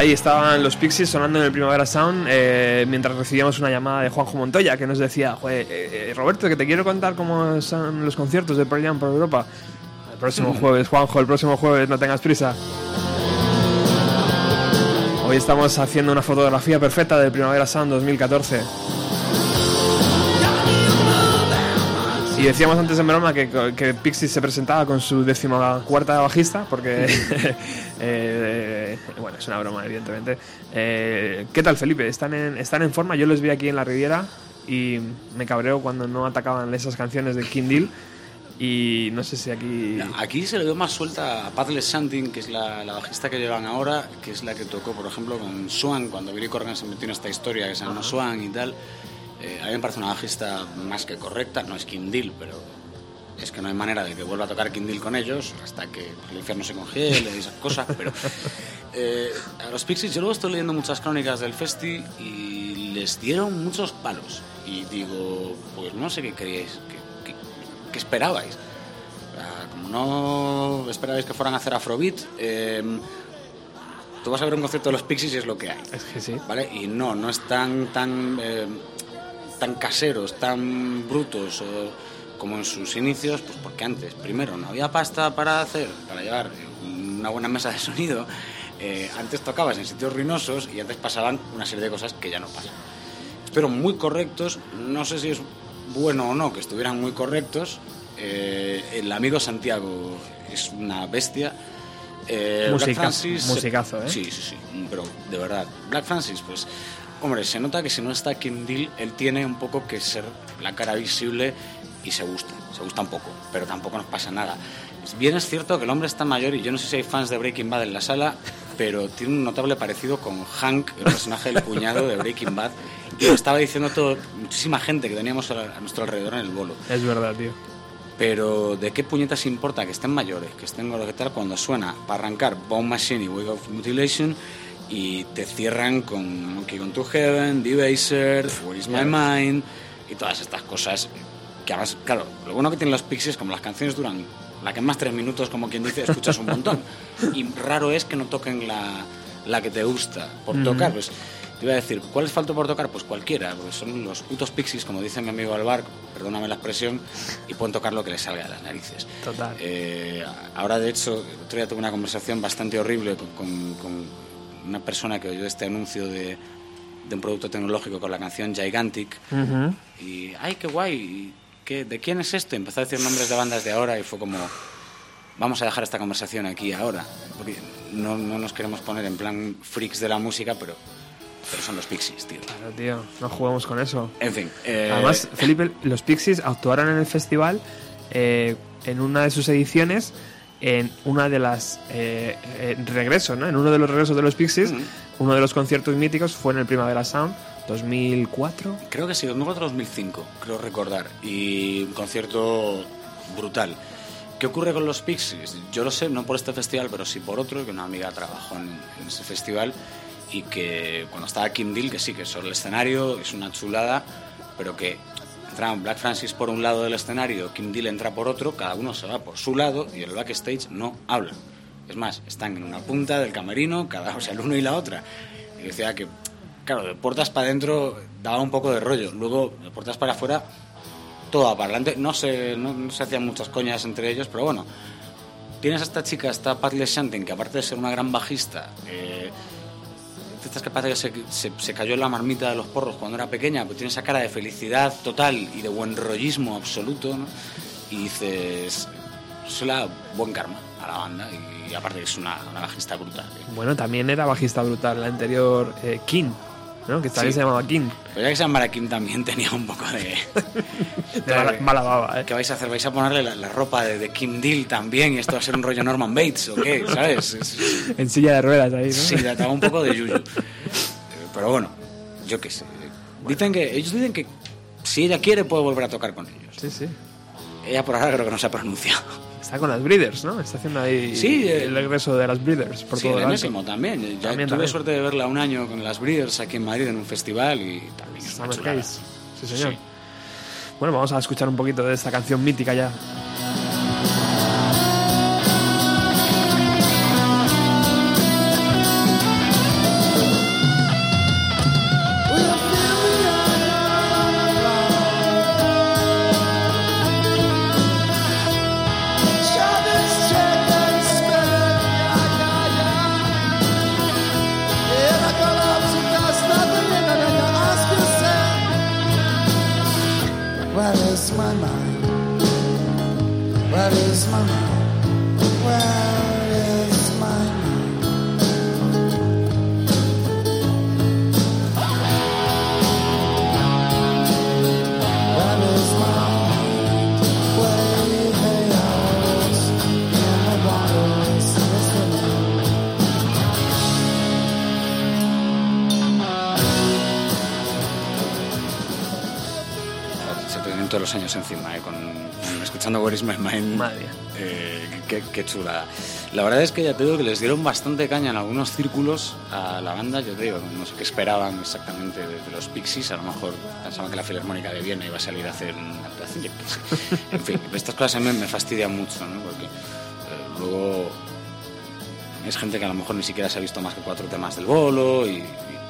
ahí estaban los Pixies sonando en el Primavera Sound eh, mientras recibíamos una llamada de Juanjo Montoya que nos decía, "Joder, eh, eh, Roberto, que te quiero contar cómo son los conciertos de Pearl Jam por Europa. El próximo jueves, Juanjo, el próximo jueves, no tengas prisa. Hoy estamos haciendo una fotografía perfecta del Primavera Sound 2014. Y decíamos antes en broma que, que Pixies se presentaba con su decimocuarta bajista, porque. eh, bueno, es una broma, evidentemente. Eh, ¿Qué tal, Felipe? ¿Están en, ¿Están en forma? Yo les vi aquí en la Riviera y me cabreo cuando no atacaban esas canciones de King Deal. Y no sé si aquí. Aquí se le dio más suelta a Padless Shanting, que es la, la bajista que llevan ahora, que es la que tocó, por ejemplo, con Swan, cuando Billy Corgan se metió en esta historia que se llama Swan y tal. Eh, a mí me parece una bajista más que correcta, no es Kim Deal, pero es que no hay manera de que vuelva a tocar Kim Deal con ellos hasta que el infierno se congele y esas cosas, pero eh, a los Pixies yo luego estoy leyendo muchas crónicas del festi y les dieron muchos palos y digo, pues no sé qué queríais, qué, qué- qué esperabais. Como no esperabais que fueran a hacer Afrobeat, eh, tú vas a ver un concierto de los Pixies y es lo que hay. Es que sí. ¿vale? Y no, no están tan, eh, tan caseros, tan brutos eh, como en sus inicios, pues porque antes, primero, no había pasta para hacer, para llevar una buena mesa de sonido. eh, antes tocabas en sitios ruinosos y antes pasaban una serie de cosas que ya no pasan. Pero muy correctos, no sé si es bueno o no que estuvieran muy correctos. eh, el amigo Santiago es una bestia. Eh, Black Musica- Francis, musicazo, ¿eh? Sí, sí, sí, pero de verdad. Black Francis, pues, hombre, se nota que si no está Kim Deal, él tiene un poco que ser la cara visible y se gusta, se gusta un poco, pero tampoco nos pasa nada. Bien es cierto que el hombre está mayor y yo no sé si hay fans de Breaking Bad en la sala, pero tiene un notable parecido con Hank, el personaje del cuñado de Breaking Bad, y lo estaba diciendo todo, muchísima gente que teníamos a nuestro alrededor en el bolo. Es verdad, tío. Pero ¿de qué puñetas importa que estén mayores, que estén lo que tal, cuando suena para arrancar Bone Machine y Wake of Mutilation y te cierran con Monkey Gone to Heaven, Debaser, Where is My Mind y todas estas cosas que además, claro, lo bueno que tienen los Pixies, como las canciones duran la que más tres minutos, como quien dice, escuchas un montón. Y raro es que no toquen la, la que te gusta por Ujú. tocar. Pues te iba a decir, ¿cuál es falta por tocar? Pues cualquiera, porque son los putos Pixies, como dice mi amigo Alvar, perdóname la expresión, y pueden tocar lo que les salga de las narices. Total. Eh, ahora, de hecho, el otro día tuve una conversación bastante horrible con, con- con una persona que oyó este anuncio de, de un producto tecnológico con la canción Gigantic. Ujú. Y, ay, qué guay, ¿y qué- ¿de quién es esto? Empezó a decir nombres de bandas de ahora y fue como, vamos a dejar esta conversación aquí ahora. Porque no, no nos queremos poner en plan freaks de la música, pero, pero son los Pixies, tío. Claro, tío, no juguemos con eso. En fin. eh, Además, Felipe, los Pixies actuaron en el festival eh, en una de sus ediciones, en una de las eh, eh, regresos, ¿no? En uno de los regresos de los Pixies, uno de los conciertos míticos fue en el Primavera Sound 2004. Creo que sí, 2004-2005, creo recordar. Y un concierto brutal. ¿Qué ocurre con los Pixies? Yo lo sé, no por este festival, pero sí por otro, que una amiga trabajó en, en ese festival y que cuando estaba Kim Deal, que sí, que sobre el escenario es una chulada, pero que Black Francis por un lado del escenario, Kim Deal entra por otro, cada uno se va por su lado y el backstage no habla. Es más, están en una punta del camerino, cada, o sea, el uno y la otra. Y decía que, claro, de puertas para adentro daba un poco de rollo. Luego, de puertas para afuera, todo para adelante. No se, no, se hacían muchas coñas entre ellos, pero bueno. Tienes a esta chica, esta Patley Shanting, que aparte de ser una gran bajista, eh, estas que parece que se, se, se cayó en la marmita de los porros cuando era pequeña, pues tiene esa cara de felicidad total y de buen rollismo absoluto, ¿no? Y dices, le da buen karma a la banda y, aparte que es una, una bajista brutal. ¿eh? Bueno, también era bajista brutal, la anterior eh, King, ¿no? Que también Sí. se llamaba King. Pero ya que San Maraquín también tenía un poco de... De mala, mala baba, ¿eh? ¿Qué vais a hacer? ¿Vais a ponerle la, la ropa de, de Kim Deal también y esto va a ser un rollo Norman Bates o qué? ¿Sabes? Es- En silla de ruedas ahí, ¿no? Sí, daba un poco de yuyu. Pero bueno, yo qué sé. Dicen que, ellos dicen que si ella quiere puede volver a tocar con ellos. Sí, sí. Ella por ahora creo que no se ha pronunciado. Está con las Breeders, ¿no? Está haciendo ahí Sí, eh, el regreso de las Breeders por Sí, todo el enésimo también. Tuve también. suerte de verla un año con las Breeders aquí en Madrid en un festival y también es una. Sí, señor. Bueno, vamos a escuchar un poquito de esta canción mítica ya. Años encima, ¿eh? con, escuchando Boris My Mind. Madre. Eh, qué, qué chula. La verdad es que ya te digo que les dieron bastante caña en algunos círculos a la banda. Yo te digo, no sé qué esperaban exactamente de, de los Pixies. A lo mejor pensaban que la Filarmónica de Viena iba a salir a hacer una actuación. En fin, estas cosas a mí me fastidian mucho, ¿no? Porque eh, luego es gente que a lo mejor ni siquiera se ha visto más que cuatro temas del bolo y,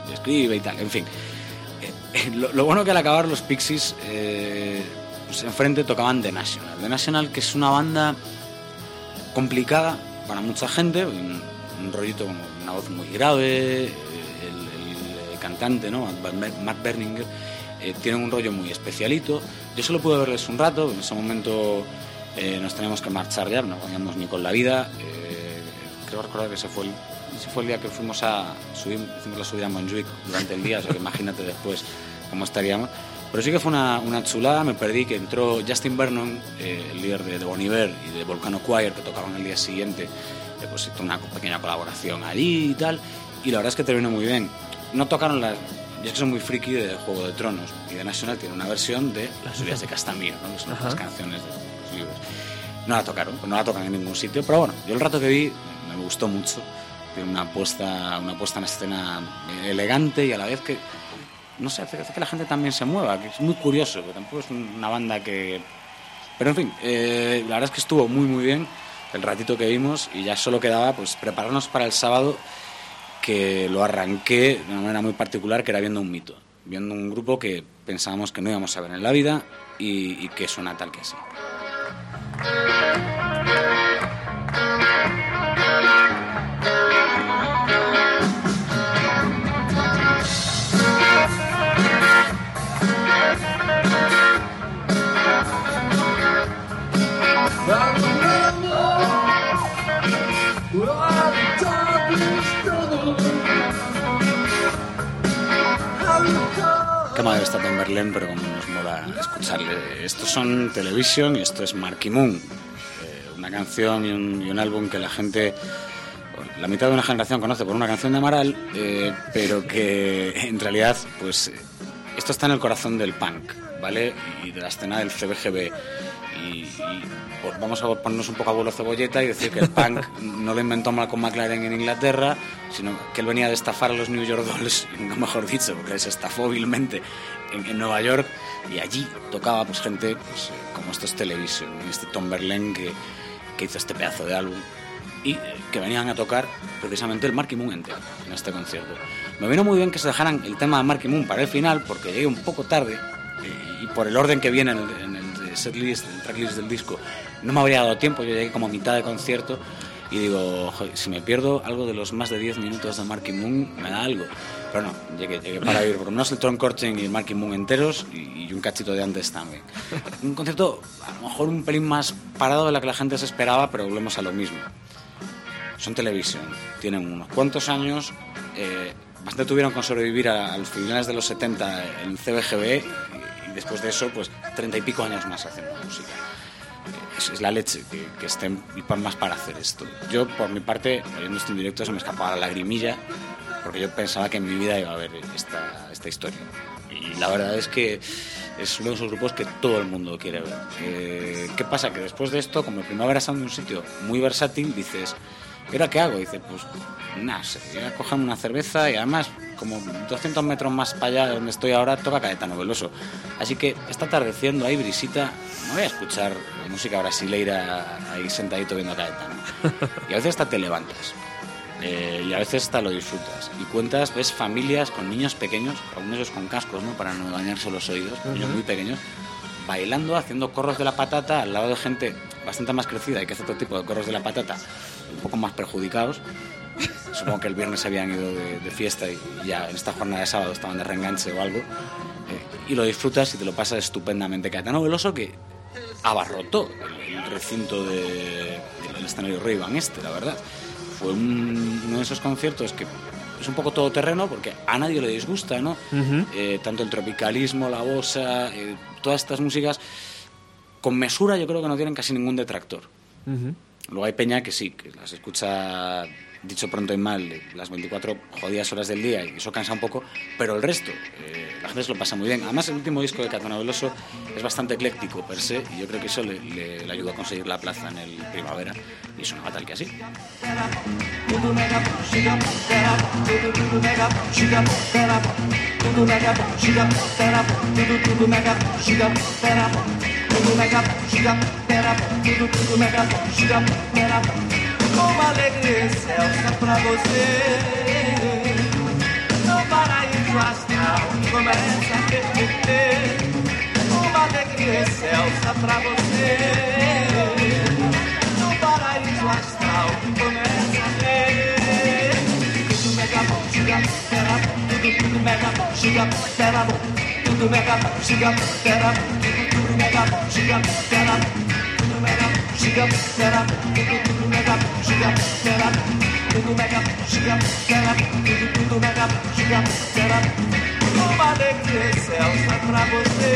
y escribe y tal. En fin, Eh, eh, lo, lo bueno que al acabar los Pixies, eh, pues enfrente tocaban The National. The National, que es una banda complicada para mucha gente, un, rollito como una voz muy grave, eh, el, el cantante, ¿no? Matt- Berninger, eh, tiene un rollo muy especialito. Yo solo pude verles un rato, en ese momento eh, nos teníamos que marchar ya, no podíamos ni con la vida. eh, creo recordar que ese fue el, ese fue el día que fuimos a subir, hicimos la subida a Montjuic durante el día, o sea que imagínate después cómo estaríamos. Pero sí que fue una, una chulada, me perdí que entró Justin Vernon, eh, el líder de, de Bon Iver y de Volcano Choir, que tocaban el día siguiente, eh, pues hizo una pequeña colaboración allí y tal, y la verdad es que terminó muy bien. No tocaron las... Yo es que soy muy friki de Juego de Tronos, y de National tiene una versión de Las Urias de Castamir, ¿no? que son Ajá. las canciones de los libros. No la tocaron, no la tocan en ningún sitio, pero bueno, yo el rato que vi me gustó mucho. Tiene una puesta, una puesta en escena elegante y a la vez que, no sé, hace, hace que la gente también se mueva, que es muy curioso, que tampoco es una banda que... Pero en fin, eh, la verdad es que estuvo muy muy bien el ratito que vimos y ya solo quedaba pues prepararnos para el sábado que lo arranqué de una manera muy particular, que era viendo un mito, viendo un grupo que pensábamos que no íbamos a ver en la vida y, y que suena tal que así. Qué mal está Tom Berlén, pero como nos mola escucharle. Estos son Television y esto es Marky Moon. Eh, una canción y un, y un álbum que la gente, la mitad de una generación conoce por una canción de Amaral, eh, pero que en realidad, pues, esto está en el corazón del punk, ¿vale? Y de la escena del CBGB. Y, y, pues, vamos a ponernos un poco a vuelo cebolleta y decir que el punk no lo inventó Malcolm McLaren en Inglaterra, sino que él venía de estafar a los New York Dolls, mejor dicho, porque les estafó vilmente en, en Nueva York y allí tocaba pues gente pues, eh, como estos Television, este Tom Berlin que, que hizo este pedazo de álbum y eh, que venían a tocar precisamente el Marky Moon entero en este concierto. Me vino muy bien que se dejaran el tema de Marky Moon para el final porque llegué un poco tarde y por el orden que viene en el, en el setlist, el tracklist del disco, no me habría dado tiempo, yo llegué como a mitad de concierto y digo, "Joder, si me pierdo algo de los más de 10 minutos de Marky Moon, me da algo. Pero no, llegué, llegué para ir por lo menos el Tron y el Marky Moon enteros y, y un cachito de antes también. Un concierto a lo mejor un pelín más parado de la que la gente se esperaba, pero volvemos a lo mismo. Son televisión, tienen unos cuantos años, eh, bastante tuvieron con sobrevivir a, a los finales de los 70 en CBGB y, después de eso, pues treinta y pico años más haciendo música. Es, es la leche que, que estén más para hacer esto. Yo, por mi parte, oyendo esto en directo, se me escapaba la lagrimilla porque yo pensaba que en mi vida iba a haber esta, esta historia. Y la verdad es que es uno de esos grupos que todo el mundo quiere ver. Eh, ¿Qué pasa? Que después de esto, como Primavera Sound en un sitio muy versátil, dices, ¿y ahora qué hago? Y dices, pues nada, sé, voy a cogerme una cerveza y además, como 200 metros más para allá de donde estoy ahora, toca Caetano Veloso. Así que está atardeciendo ahí, brisita, me voy a escuchar música brasileira ahí sentadito viendo a Caetano. Y a veces hasta te levantas. Eh, y a veces hasta lo disfrutas. Y cuentas, ves familias con niños pequeños, algunos con cascos, ¿no? Para no dañarse los oídos, niños muy pequeños, bailando, haciendo corros de la patata al lado de gente bastante más crecida y que hace otro tipo de corros de la patata, un poco más perjudicados. Supongo que el viernes habían ido de, de fiesta y ya en esta jornada de sábado estaban de reenganche o algo. Eh, y lo disfrutas y te lo pasas estupendamente. Caetano Veloso que abarrotó el, recinto de- del escenario Ray Ban este, la verdad. Fue un- uno de esos conciertos que es un poco todoterreno porque a nadie le disgusta, ¿no? Eh, tanto el tropicalismo, la bossa, eh, todas estas músicas, con mesura yo creo que no tienen casi ningún detractor. Luego hay peña que sí, que las escucha dicho pronto y mal, las 24 jodidas horas del día y eso cansa un poco, pero el resto, eh, la gente se lo pasa muy bien. Además, el último disco de Caetano Veloso es bastante ecléctico per se y yo creo que eso le, le- le ayudó a conseguir la plaza en el primavera y sonaba tal que así. tudo mega bom, giga bom, pera bom, tudo, tudo mega bom, giga bom, pera bom. Alegria excelsa pra você. No paraíso astral começa a ter. Uma alegria excelsa pra você. No paraíso astral começa a ter. Tudo mega bom, giga bom, pera bom, tudo, tudo mega bom, giga pera bom tudo mega giga pera tudo tudo mega giga pera tudo mega giga pera tudo tudo mega giga pera tudo mega giga pera tudo tudo mega giga pera uma alegria excelsa pra você.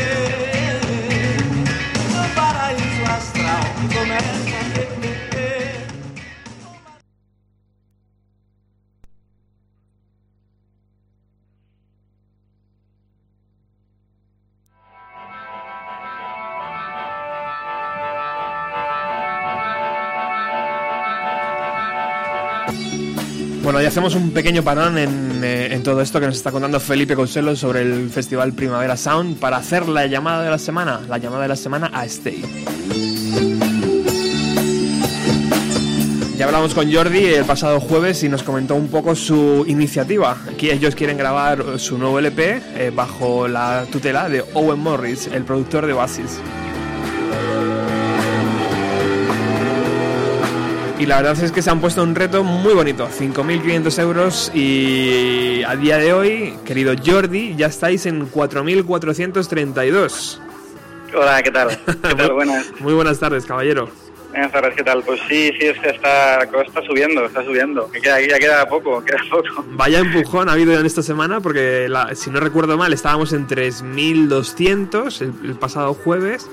No paraíso astral que começa a Bueno, y hacemos un pequeño parón en, eh, en todo esto que nos está contando Felipe Consuelo sobre el Festival Primavera Sound para hacer la llamada de la semana, la llamada de la semana a Stay. Ya hablamos con Jordi el pasado jueves y nos comentó un poco su iniciativa. Aquí ellos quieren grabar su nuevo LP eh, bajo la tutela de Owen Morris, el productor de Oasis. Y la verdad es que se han puesto un reto muy bonito, 5.500 euros y a día de hoy, querido Jordi, ya estáis en 4.432. Hola, ¿qué tal? ¿Qué tal? Buenas. Muy buenas tardes, caballero. Buenas tardes, ¿qué tal? Pues sí, sí, es que está, está subiendo, está subiendo. Que queda, ya queda poco, queda poco. Vaya empujón ha habido en esta semana porque, la- si no recuerdo mal, estábamos en 3.200 el, el pasado jueves.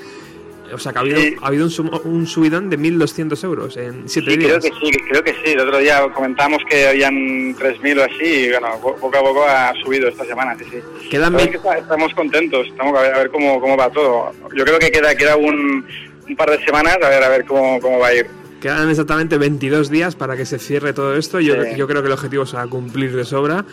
O sea que ha habido, Sí. ha habido un, sum- un subidón de 1.200 euros en 7 Sí, creo días. que sí, creo que sí. El otro día comentábamos que habían 3.000 o así y bueno, po- poco a poco ha subido esta semana, sí, sí. Quedan que está- estamos contentos, estamos a ver, a ver cómo, cómo va todo. Yo creo que queda, queda un, un par de semanas a ver, a ver cómo, cómo va a ir. Quedan exactamente 22 días para que se cierre todo esto. Yo, Sí. yo creo que el objetivo se va a cumplir de sobra.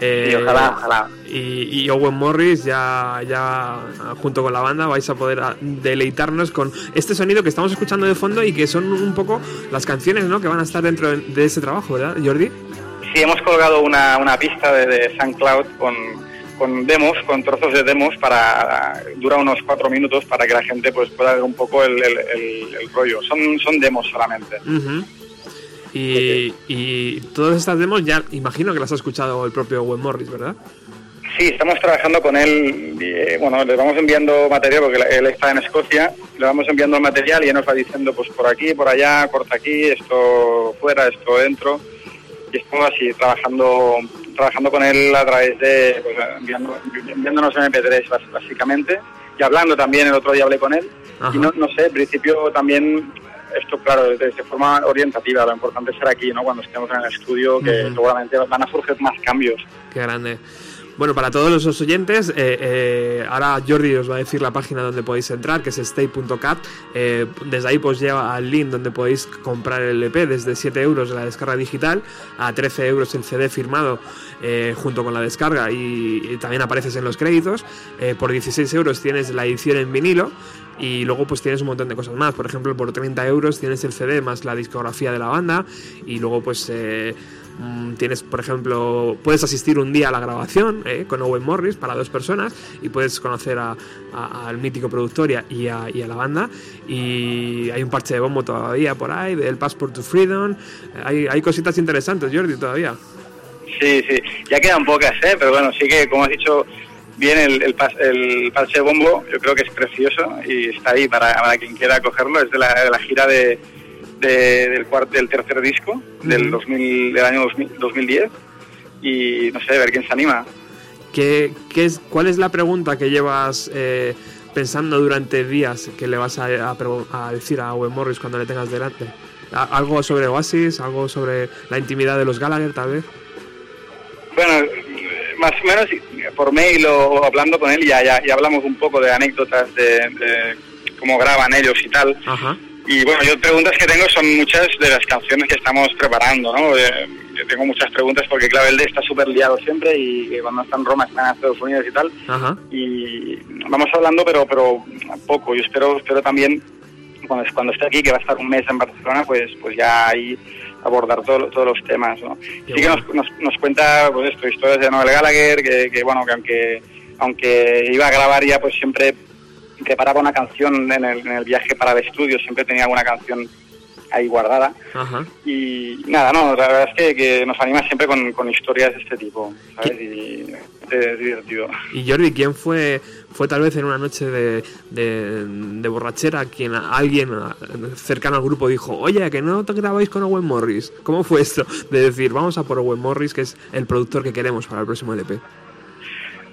Eh, Sí, ojalá, ojalá. Y, y Owen Morris, ya, ya junto con la banda, vais a poder a- deleitarnos con este sonido que estamos escuchando de fondo y que son un poco las canciones ¿no? que van a estar dentro de, de ese trabajo, ¿verdad, Jordi? Sí, hemos colgado una, una pista de, de SoundCloud con, con demos, con trozos de demos para dura unos cuatro minutos para que la gente pues pueda ver un poco el, el- el- el rollo. Son, son demos solamente. Y, y todas estas demos ya imagino que las ha escuchado el propio Owen Morris, ¿verdad? Sí, estamos trabajando con él. eh, bueno, le vamos enviando material porque él está en Escocia. Le vamos enviando el material y él nos va diciendo, pues por aquí, por allá, corta aquí, esto fuera, esto dentro. Y estamos así, trabajando trabajando con él a través de, pues, enviando- enviándonos MP3 bas- básicamente. Y hablando también, el otro día hablé con él. Ajá. Y no, no sé, en principio también, esto claro, de, de forma orientativa. Lo importante es ser aquí, ¿no? Cuando estemos en el estudio, que Ujú. seguramente van a surgir más cambios. Qué grande. Bueno, para todos los oyentes, eh, eh, ahora Jordi os va a decir la página donde podéis entrar, que es stay.cat. Eh, desde ahí pues lleva al link donde podéis comprar el EP desde 7 euros la descarga digital, a 13 euros el CD firmado eh, junto con la descarga y, también apareces en los créditos. Eh, por 16 euros tienes la edición en vinilo y luego pues tienes un montón de cosas más. Por ejemplo, por 30 euros tienes el CD más la discografía de la banda y luego pues... eh, Mm, Tienes, por ejemplo, puedes asistir un día a la grabación eh, con Owen Morris para dos personas y puedes conocer al mítico productor y a, la banda. Y hay un parche de bombo todavía por ahí, del Passport to Freedom. Hay, hay cositas interesantes, Jordi, todavía. Sí, sí, ya quedan pocas, ¿eh? pero bueno, sí que como has dicho bien el, el, pas- el parche bombo, yo creo que es precioso y está ahí para, para quien quiera cogerlo, es de la, de la gira de, de- del, cuart- del tercer disco del, Ujú. 2000, del año 2000 2010 y no sé, a ver quién se anima. ¿Qué, qué es, ¿Cuál es la pregunta que llevas eh, pensando durante días que le vas a, a a decir a Owen Morris cuando le tengas delante? ¿Algo sobre Oasis? ¿Algo sobre la intimidad de los Gallagher, tal vez? Bueno, más o menos por mail o, hablando con él ya, ya, ya hablamos un poco de anécdotas de, de cómo graban ellos y tal. Ajá. Y bueno, yo preguntas que tengo son muchas de las canciones que estamos preparando, ¿no? Eh, yo tengo muchas preguntas porque, claro, él está súper liado siempre y, cuando está en Roma está en Estados Unidos y tal. Ajá. Y vamos hablando, pero pero poco. Yo espero espero también, cuando, cuando esté aquí, que va a estar un mes en Barcelona, pues pues ya ahí abordar todo- todos los temas, ¿no? Qué sí que bueno. nos, nos, nos cuenta, pues esto, historias de Noel Gallagher, que, que, bueno, que aunque, aunque iba a grabar ya, pues siempre preparaba una canción en el, en el viaje para el estudio, siempre tenía alguna canción ahí guardada. Ajá. Y nada, no, la verdad es que, que nos anima siempre con, con historias de este tipo, ¿sabes? Y es divertido. Y Jordi, ¿quién fue, fue tal vez en una noche de, de, de borrachera quien alguien cercano al grupo dijo, oye, que no te grabáis con Owen Morris? ¿Cómo fue esto? De decir, vamos a por Owen Morris, que es el productor que queremos para el próximo LP.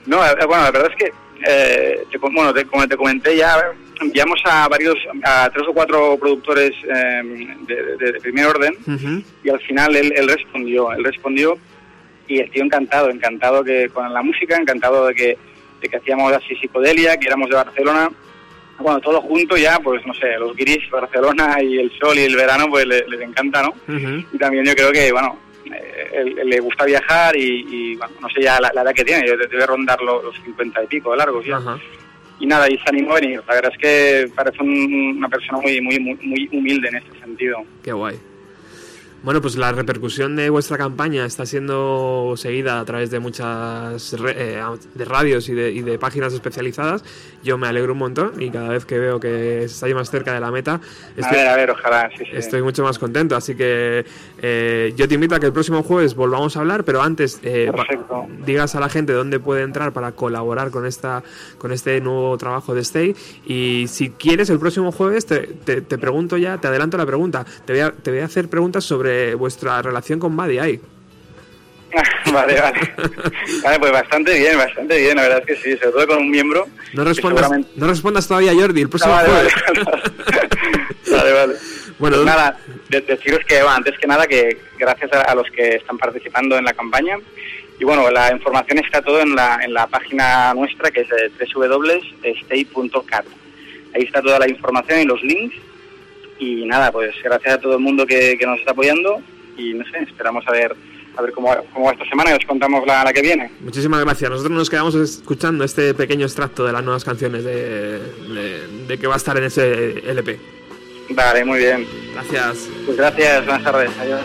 No, eh, bueno, la verdad es que, eh, te bueno, te- como te comenté ya, enviamos a varios, a tres o cuatro productores eh, de, de- de primer orden y al final él, él respondió, él respondió y el tío encantado, encantado que con la música, encantado de que, de que hacíamos así psicodelia, que éramos de Barcelona. Bueno, todo junto ya, pues no sé, los gris, Barcelona y el sol y el verano, pues le- les encanta, ¿no? Y también yo creo que, bueno, eh, le gusta viajar y, y, bueno, no sé ya la, la edad que tiene, yo debe rondar los, los 50 y pico de largos ya. Y nada, y se animó a venir. La verdad es que parece un- una persona muy, muy, muy, muy humilde en este sentido. Qué guay. Bueno, pues la repercusión de vuestra campaña está siendo seguida a través de muchas re- eh, de radios y de, y de páginas especializadas. Yo me alegro un montón y cada vez que veo que estáis más cerca de la meta, A ver, a ver, ojalá, sí, sí. estoy mucho más contento. Así que eh, yo te invito a que el próximo jueves volvamos a hablar, pero antes eh, digas a la gente dónde puede entrar para colaborar con esta con este nuevo trabajo de Stay. Y si quieres, el próximo jueves te, te- te pregunto ya, te adelanto la pregunta. Te voy a, te voy a hacer preguntas sobre vuestra relación con Buddy. vale, vale. Vale, pues bastante bien, bastante bien, la verdad es que sí, sobre todo con un miembro. No respondas, seguramente- no respondas todavía, Jordi, el próximo Ah, vale, jueves. Vale, vale. Bueno, Pues nada, de- deciros que, bueno, antes que nada, que gracias a, a los que están participando en la campaña. Y bueno, la información está todo en la, en la página nuestra, que es eh, www.stay.cat. Ahí está toda la información y los links. Y nada, pues gracias a todo el mundo que, que nos está apoyando. Y no sé, esperamos a ver, a ver cómo, cómo va esta semana y os contamos la, la que viene. Muchísimas gracias. Nosotros nos quedamos escuchando este pequeño extracto de las nuevas canciones de, de- de que va a estar en ese LP. Vale, muy bien. Gracias. Pues gracias, buenas tardes. Adiós.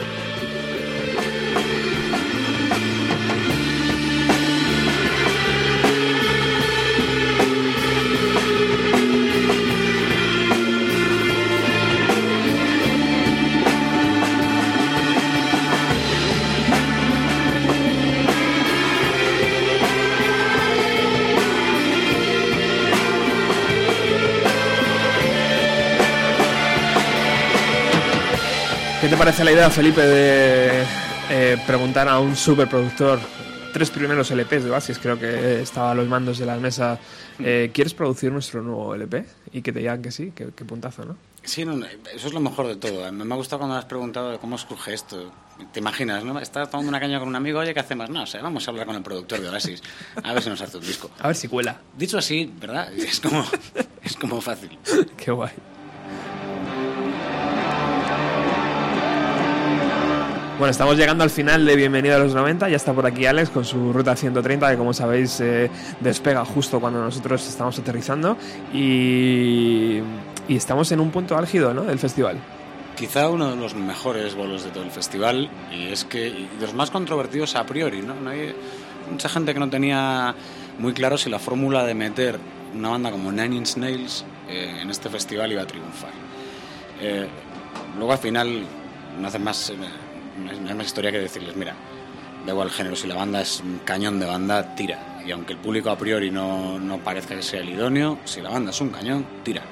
¿Qué te parece la idea, Felipe, de eh, preguntar a un superproductor tres primeros LPs de Basis? Creo que estaba a los mandos de la mesa. eh, ¿Quieres producir nuestro nuevo LP? Y que te digan que sí, que, que puntazo, ¿no? Sí, no, eso es lo mejor de todo. Me me ha gustado cuando me has preguntado de cómo surge esto. Te imaginas, ¿no? Estás tomando una caña con un amigo, oye, ¿qué hacemos? No, o sea, vamos a hablar con el productor de Oasis, a ver si nos hace un disco. A ver si cuela. Dicho así, ¿verdad? Es como, es como fácil. Qué guay. Bueno, estamos llegando al final de Bienvenido a los 90. Ya está por aquí Alex con su ruta 130, que como sabéis eh, despega justo cuando nosotros estamos aterrizando. Y, y estamos en un punto álgido ¿no? del festival. Quizá uno de los mejores bolos de todo el festival y es que y de los más controvertidos a priori, ¿no? No hay mucha gente que no tenía muy claro si la fórmula de meter una banda como Nine Inch Nails eh, en este festival iba a triunfar. Eh, luego al final no hace más, eh, no hay- más historia que decirles, mira, da igual género, si la banda es un cañón de banda, tira. Y aunque el público a priori no, no parezca que sea el idóneo, si la banda es un cañón, tira.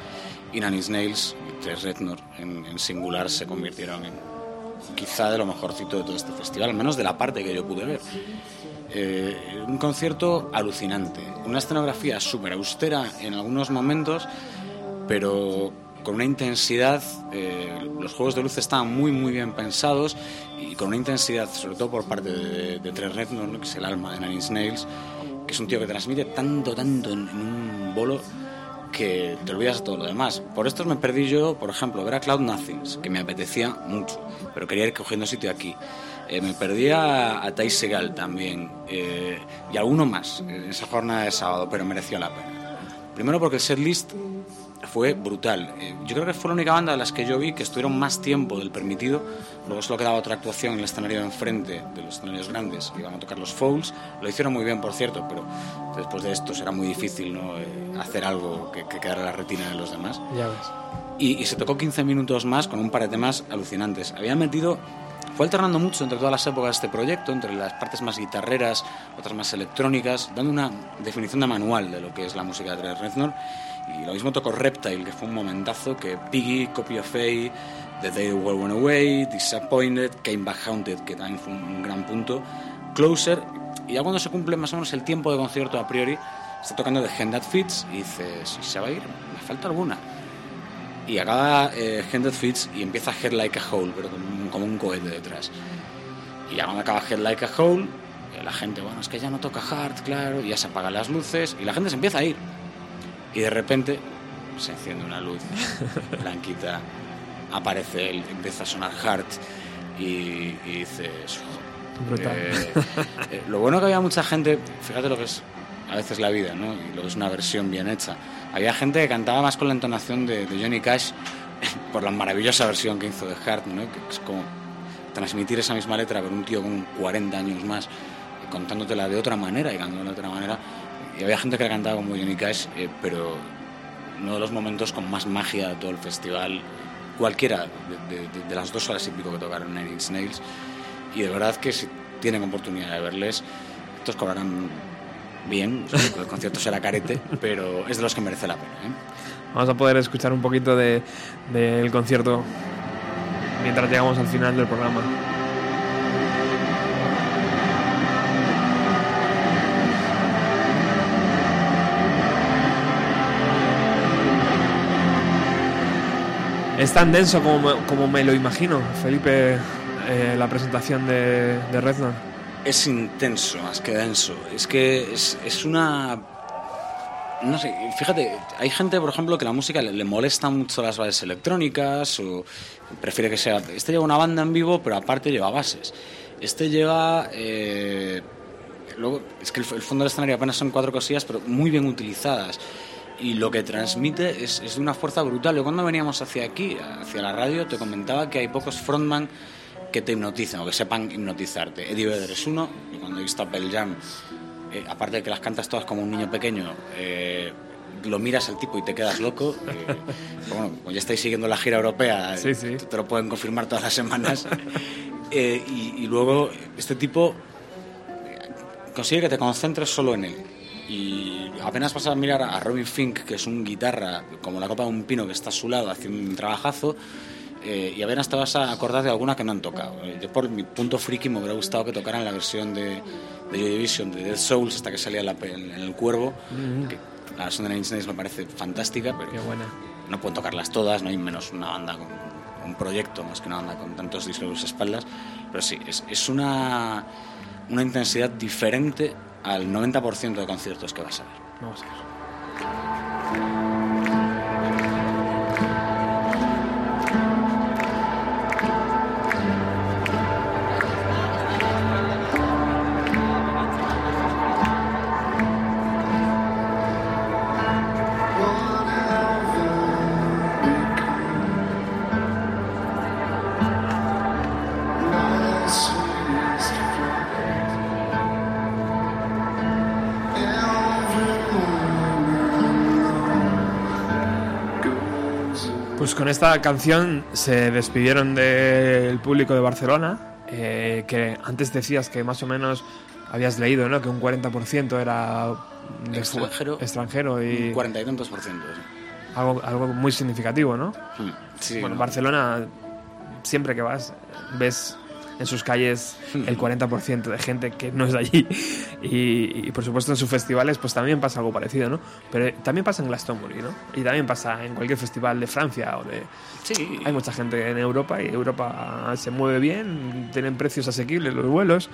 Y Nine Inch Nails y Tres Rednor en, en singular se convirtieron en quizá de lo mejorcito de todo este festival, al menos de la parte que yo pude ver. Eh, un concierto alucinante, una escenografía súper austera en algunos momentos, pero con una intensidad, eh, los juegos de luz estaban muy muy bien pensados y con una intensidad, sobre todo por parte de, de Trey Reznor, ¿no? que es el alma de Nine Inch Nails, que es un tío que transmite tanto, tanto en, en un bolo que te olvidas de todo lo demás. Por estos me perdí yo, por ejemplo, ver a Cloud Nothings, que me apetecía mucho, pero quería ir cogiendo sitio aquí. Eh, me perdí a, a Ty Segal también, eh, y alguno más en esa jornada de sábado, pero mereció la pena. Primero porque el setlist fue brutal. Eh, yo creo que fue la única banda de las que yo vi que estuvieron más tiempo del permitido. Luego solo quedaba otra actuación en el escenario de enfrente de los escenarios grandes. Iban a tocar los Fouls. Lo hicieron muy bien, por cierto, pero después de esto será muy difícil ¿no? Eh, hacer algo que, que quedara en la retina de los demás. Ya ves. Y, y se tocó 15 minutos más con un par de temas alucinantes. Habían metido. Fue alternando mucho entre todas las épocas de este proyecto, entre las partes más guitarreras, otras más electrónicas, dando una definición de manual de lo que es la música de Trey Reznor. Y lo mismo tocó Reptile, que fue un momentazo, que Piggy, Copy of Faye, The Day the World Went Away, Disappointed, Came Back Haunted, que también fue un gran punto, Closer, y ya cuando se cumple más o menos el tiempo de concierto a priori, está tocando The Hand That Fits y dices, ¿se va a ir? Me falta alguna. Y acaba eh, Hand That Fits y empieza Head Like a Hole, pero como como un cohete detrás. Y ya cuando acaba Head Like a Hole, eh, la gente, bueno, es que ya no toca hard, claro, y ya se apagan las luces y la gente se empieza a ir. Y de repente se enciende una luz blanquita, aparece él, empieza a sonar hard y, y dices... Eh, eh, lo bueno que había mucha gente, fíjate lo que es a veces la vida, ¿no? Y lo que es una versión bien hecha. Había gente que cantaba más con la entonación de, de Johnny Cash por la maravillosa versión que hizo de Hart, ¿no? Que es como transmitir esa misma letra pero un tío con 40 años más contándotela de otra manera y cantándola de otra manera. Y había gente que la cantaba como Johnny Cash, eh, pero uno de los momentos con más magia de todo el festival, cualquiera de, de- de- de las dos horas y pico que tocaron Nine Inch Nails. Y de verdad que si tienen oportunidad de verles, estos cobrarán bien, el concierto será carete, pero es de los que merece la pena. ¿eh? Vamos a poder escuchar un poquito de- del concierto mientras llegamos al final del programa. Es tan denso como me, como me lo imagino, Felipe, eh, la presentación de, de. Es intenso más que denso. Es que es, es una... No sé, fíjate, hay gente, por ejemplo, que la música le, le molesta mucho las bases electrónicas o prefiere que sea... Este lleva una banda en vivo, pero aparte lleva bases. Este lleva... eh, luego, es que el, el fondo del escenario apenas son cuatro cosillas, pero muy bien utilizadas. Y lo que transmite es, es de una fuerza brutal. Yo cuando veníamos hacia aquí, hacia la radio, te comentaba que hay pocos frontman que te hipnoticen o que sepan hipnotizarte. Eddie Vedder es uno, y cuando he visto a Pearl Jam, eh, aparte de que las cantas todas como un niño pequeño, eh, lo miras al tipo y te quedas loco. eh, bueno, como ya estáis siguiendo la gira europea, Sí, sí. te- te lo pueden confirmar todas las semanas. Y, y luego, este tipo consigue que te concentres solo en él. Y apenas vas a mirar a Robin Fink, que es un guitarra como la copa de un pino que está a su lado haciendo un trabajazo, eh, y apenas te vas a acordar de alguna que no han tocado. Eh, Yo, por mi punto friki, me hubiera gustado que tocaran la versión de, de Joy Division, de Dead Souls, hasta que salía la pe- en, el cuervo. Ujú. que la versión de Nine Inch Nails me parece fantástica, pero Qué buena. no pueden tocarlas todas, no hay menos una banda con un proyecto más que una banda con tantos discos a sus espaldas, pero sí, es, es una, una intensidad diferente al 90% de conciertos que vas a ver. Vamos a ver. Esta canción se despidieron del público de Barcelona, eh, que antes decías que más o menos habías leído, ¿no? Que un 40% era de Extranjero. extranjero y Un 40 y tantos por ciento. algo, algo muy significativo, ¿no? Mm, Sí, bueno, no. Barcelona, siempre que vas, ves en sus calles el 40% de gente que no es de allí. Y, y, por supuesto en sus festivales pues también pasa algo parecido, ¿no? Pero también pasa en Glastonbury, ¿no? Y también pasa en cualquier festival de Francia o de... Sí. Hay mucha gente en Europa y Europa se mueve bien, tienen precios asequibles los vuelos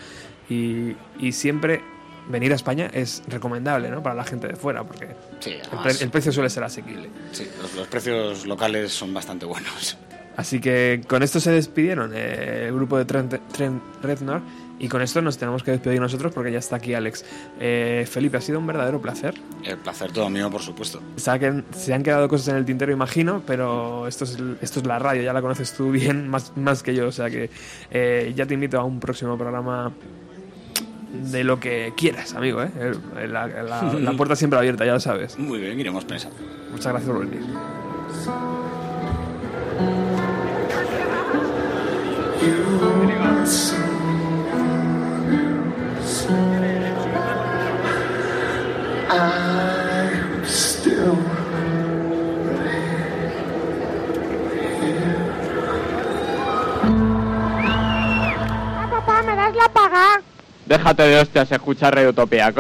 y, y siempre venir a España es recomendable, ¿no? Para la gente de fuera porque Sí, el, pre- el precio suele ser asequible. Sí, los, los precios locales son bastante buenos. Así que con esto se despidieron eh, el grupo de Trent, Trent Reznor y con esto nos tenemos que despedir nosotros porque ya está aquí Alex. Eh, Felipe, ha sido un verdadero placer. El placer todo mío, por supuesto. Que- se han quedado cosas en el tintero, imagino, pero esto es, esto es la radio, ya la conoces tú bien, más, más que yo, o sea que eh, ya te invito a un próximo programa de lo que quieras, amigo. ¿eh? La, la- la puerta siempre abierta, ya lo sabes. Muy bien, iremos pensando. Muchas gracias por venir. Déjate de hostias, escucha Radio coño.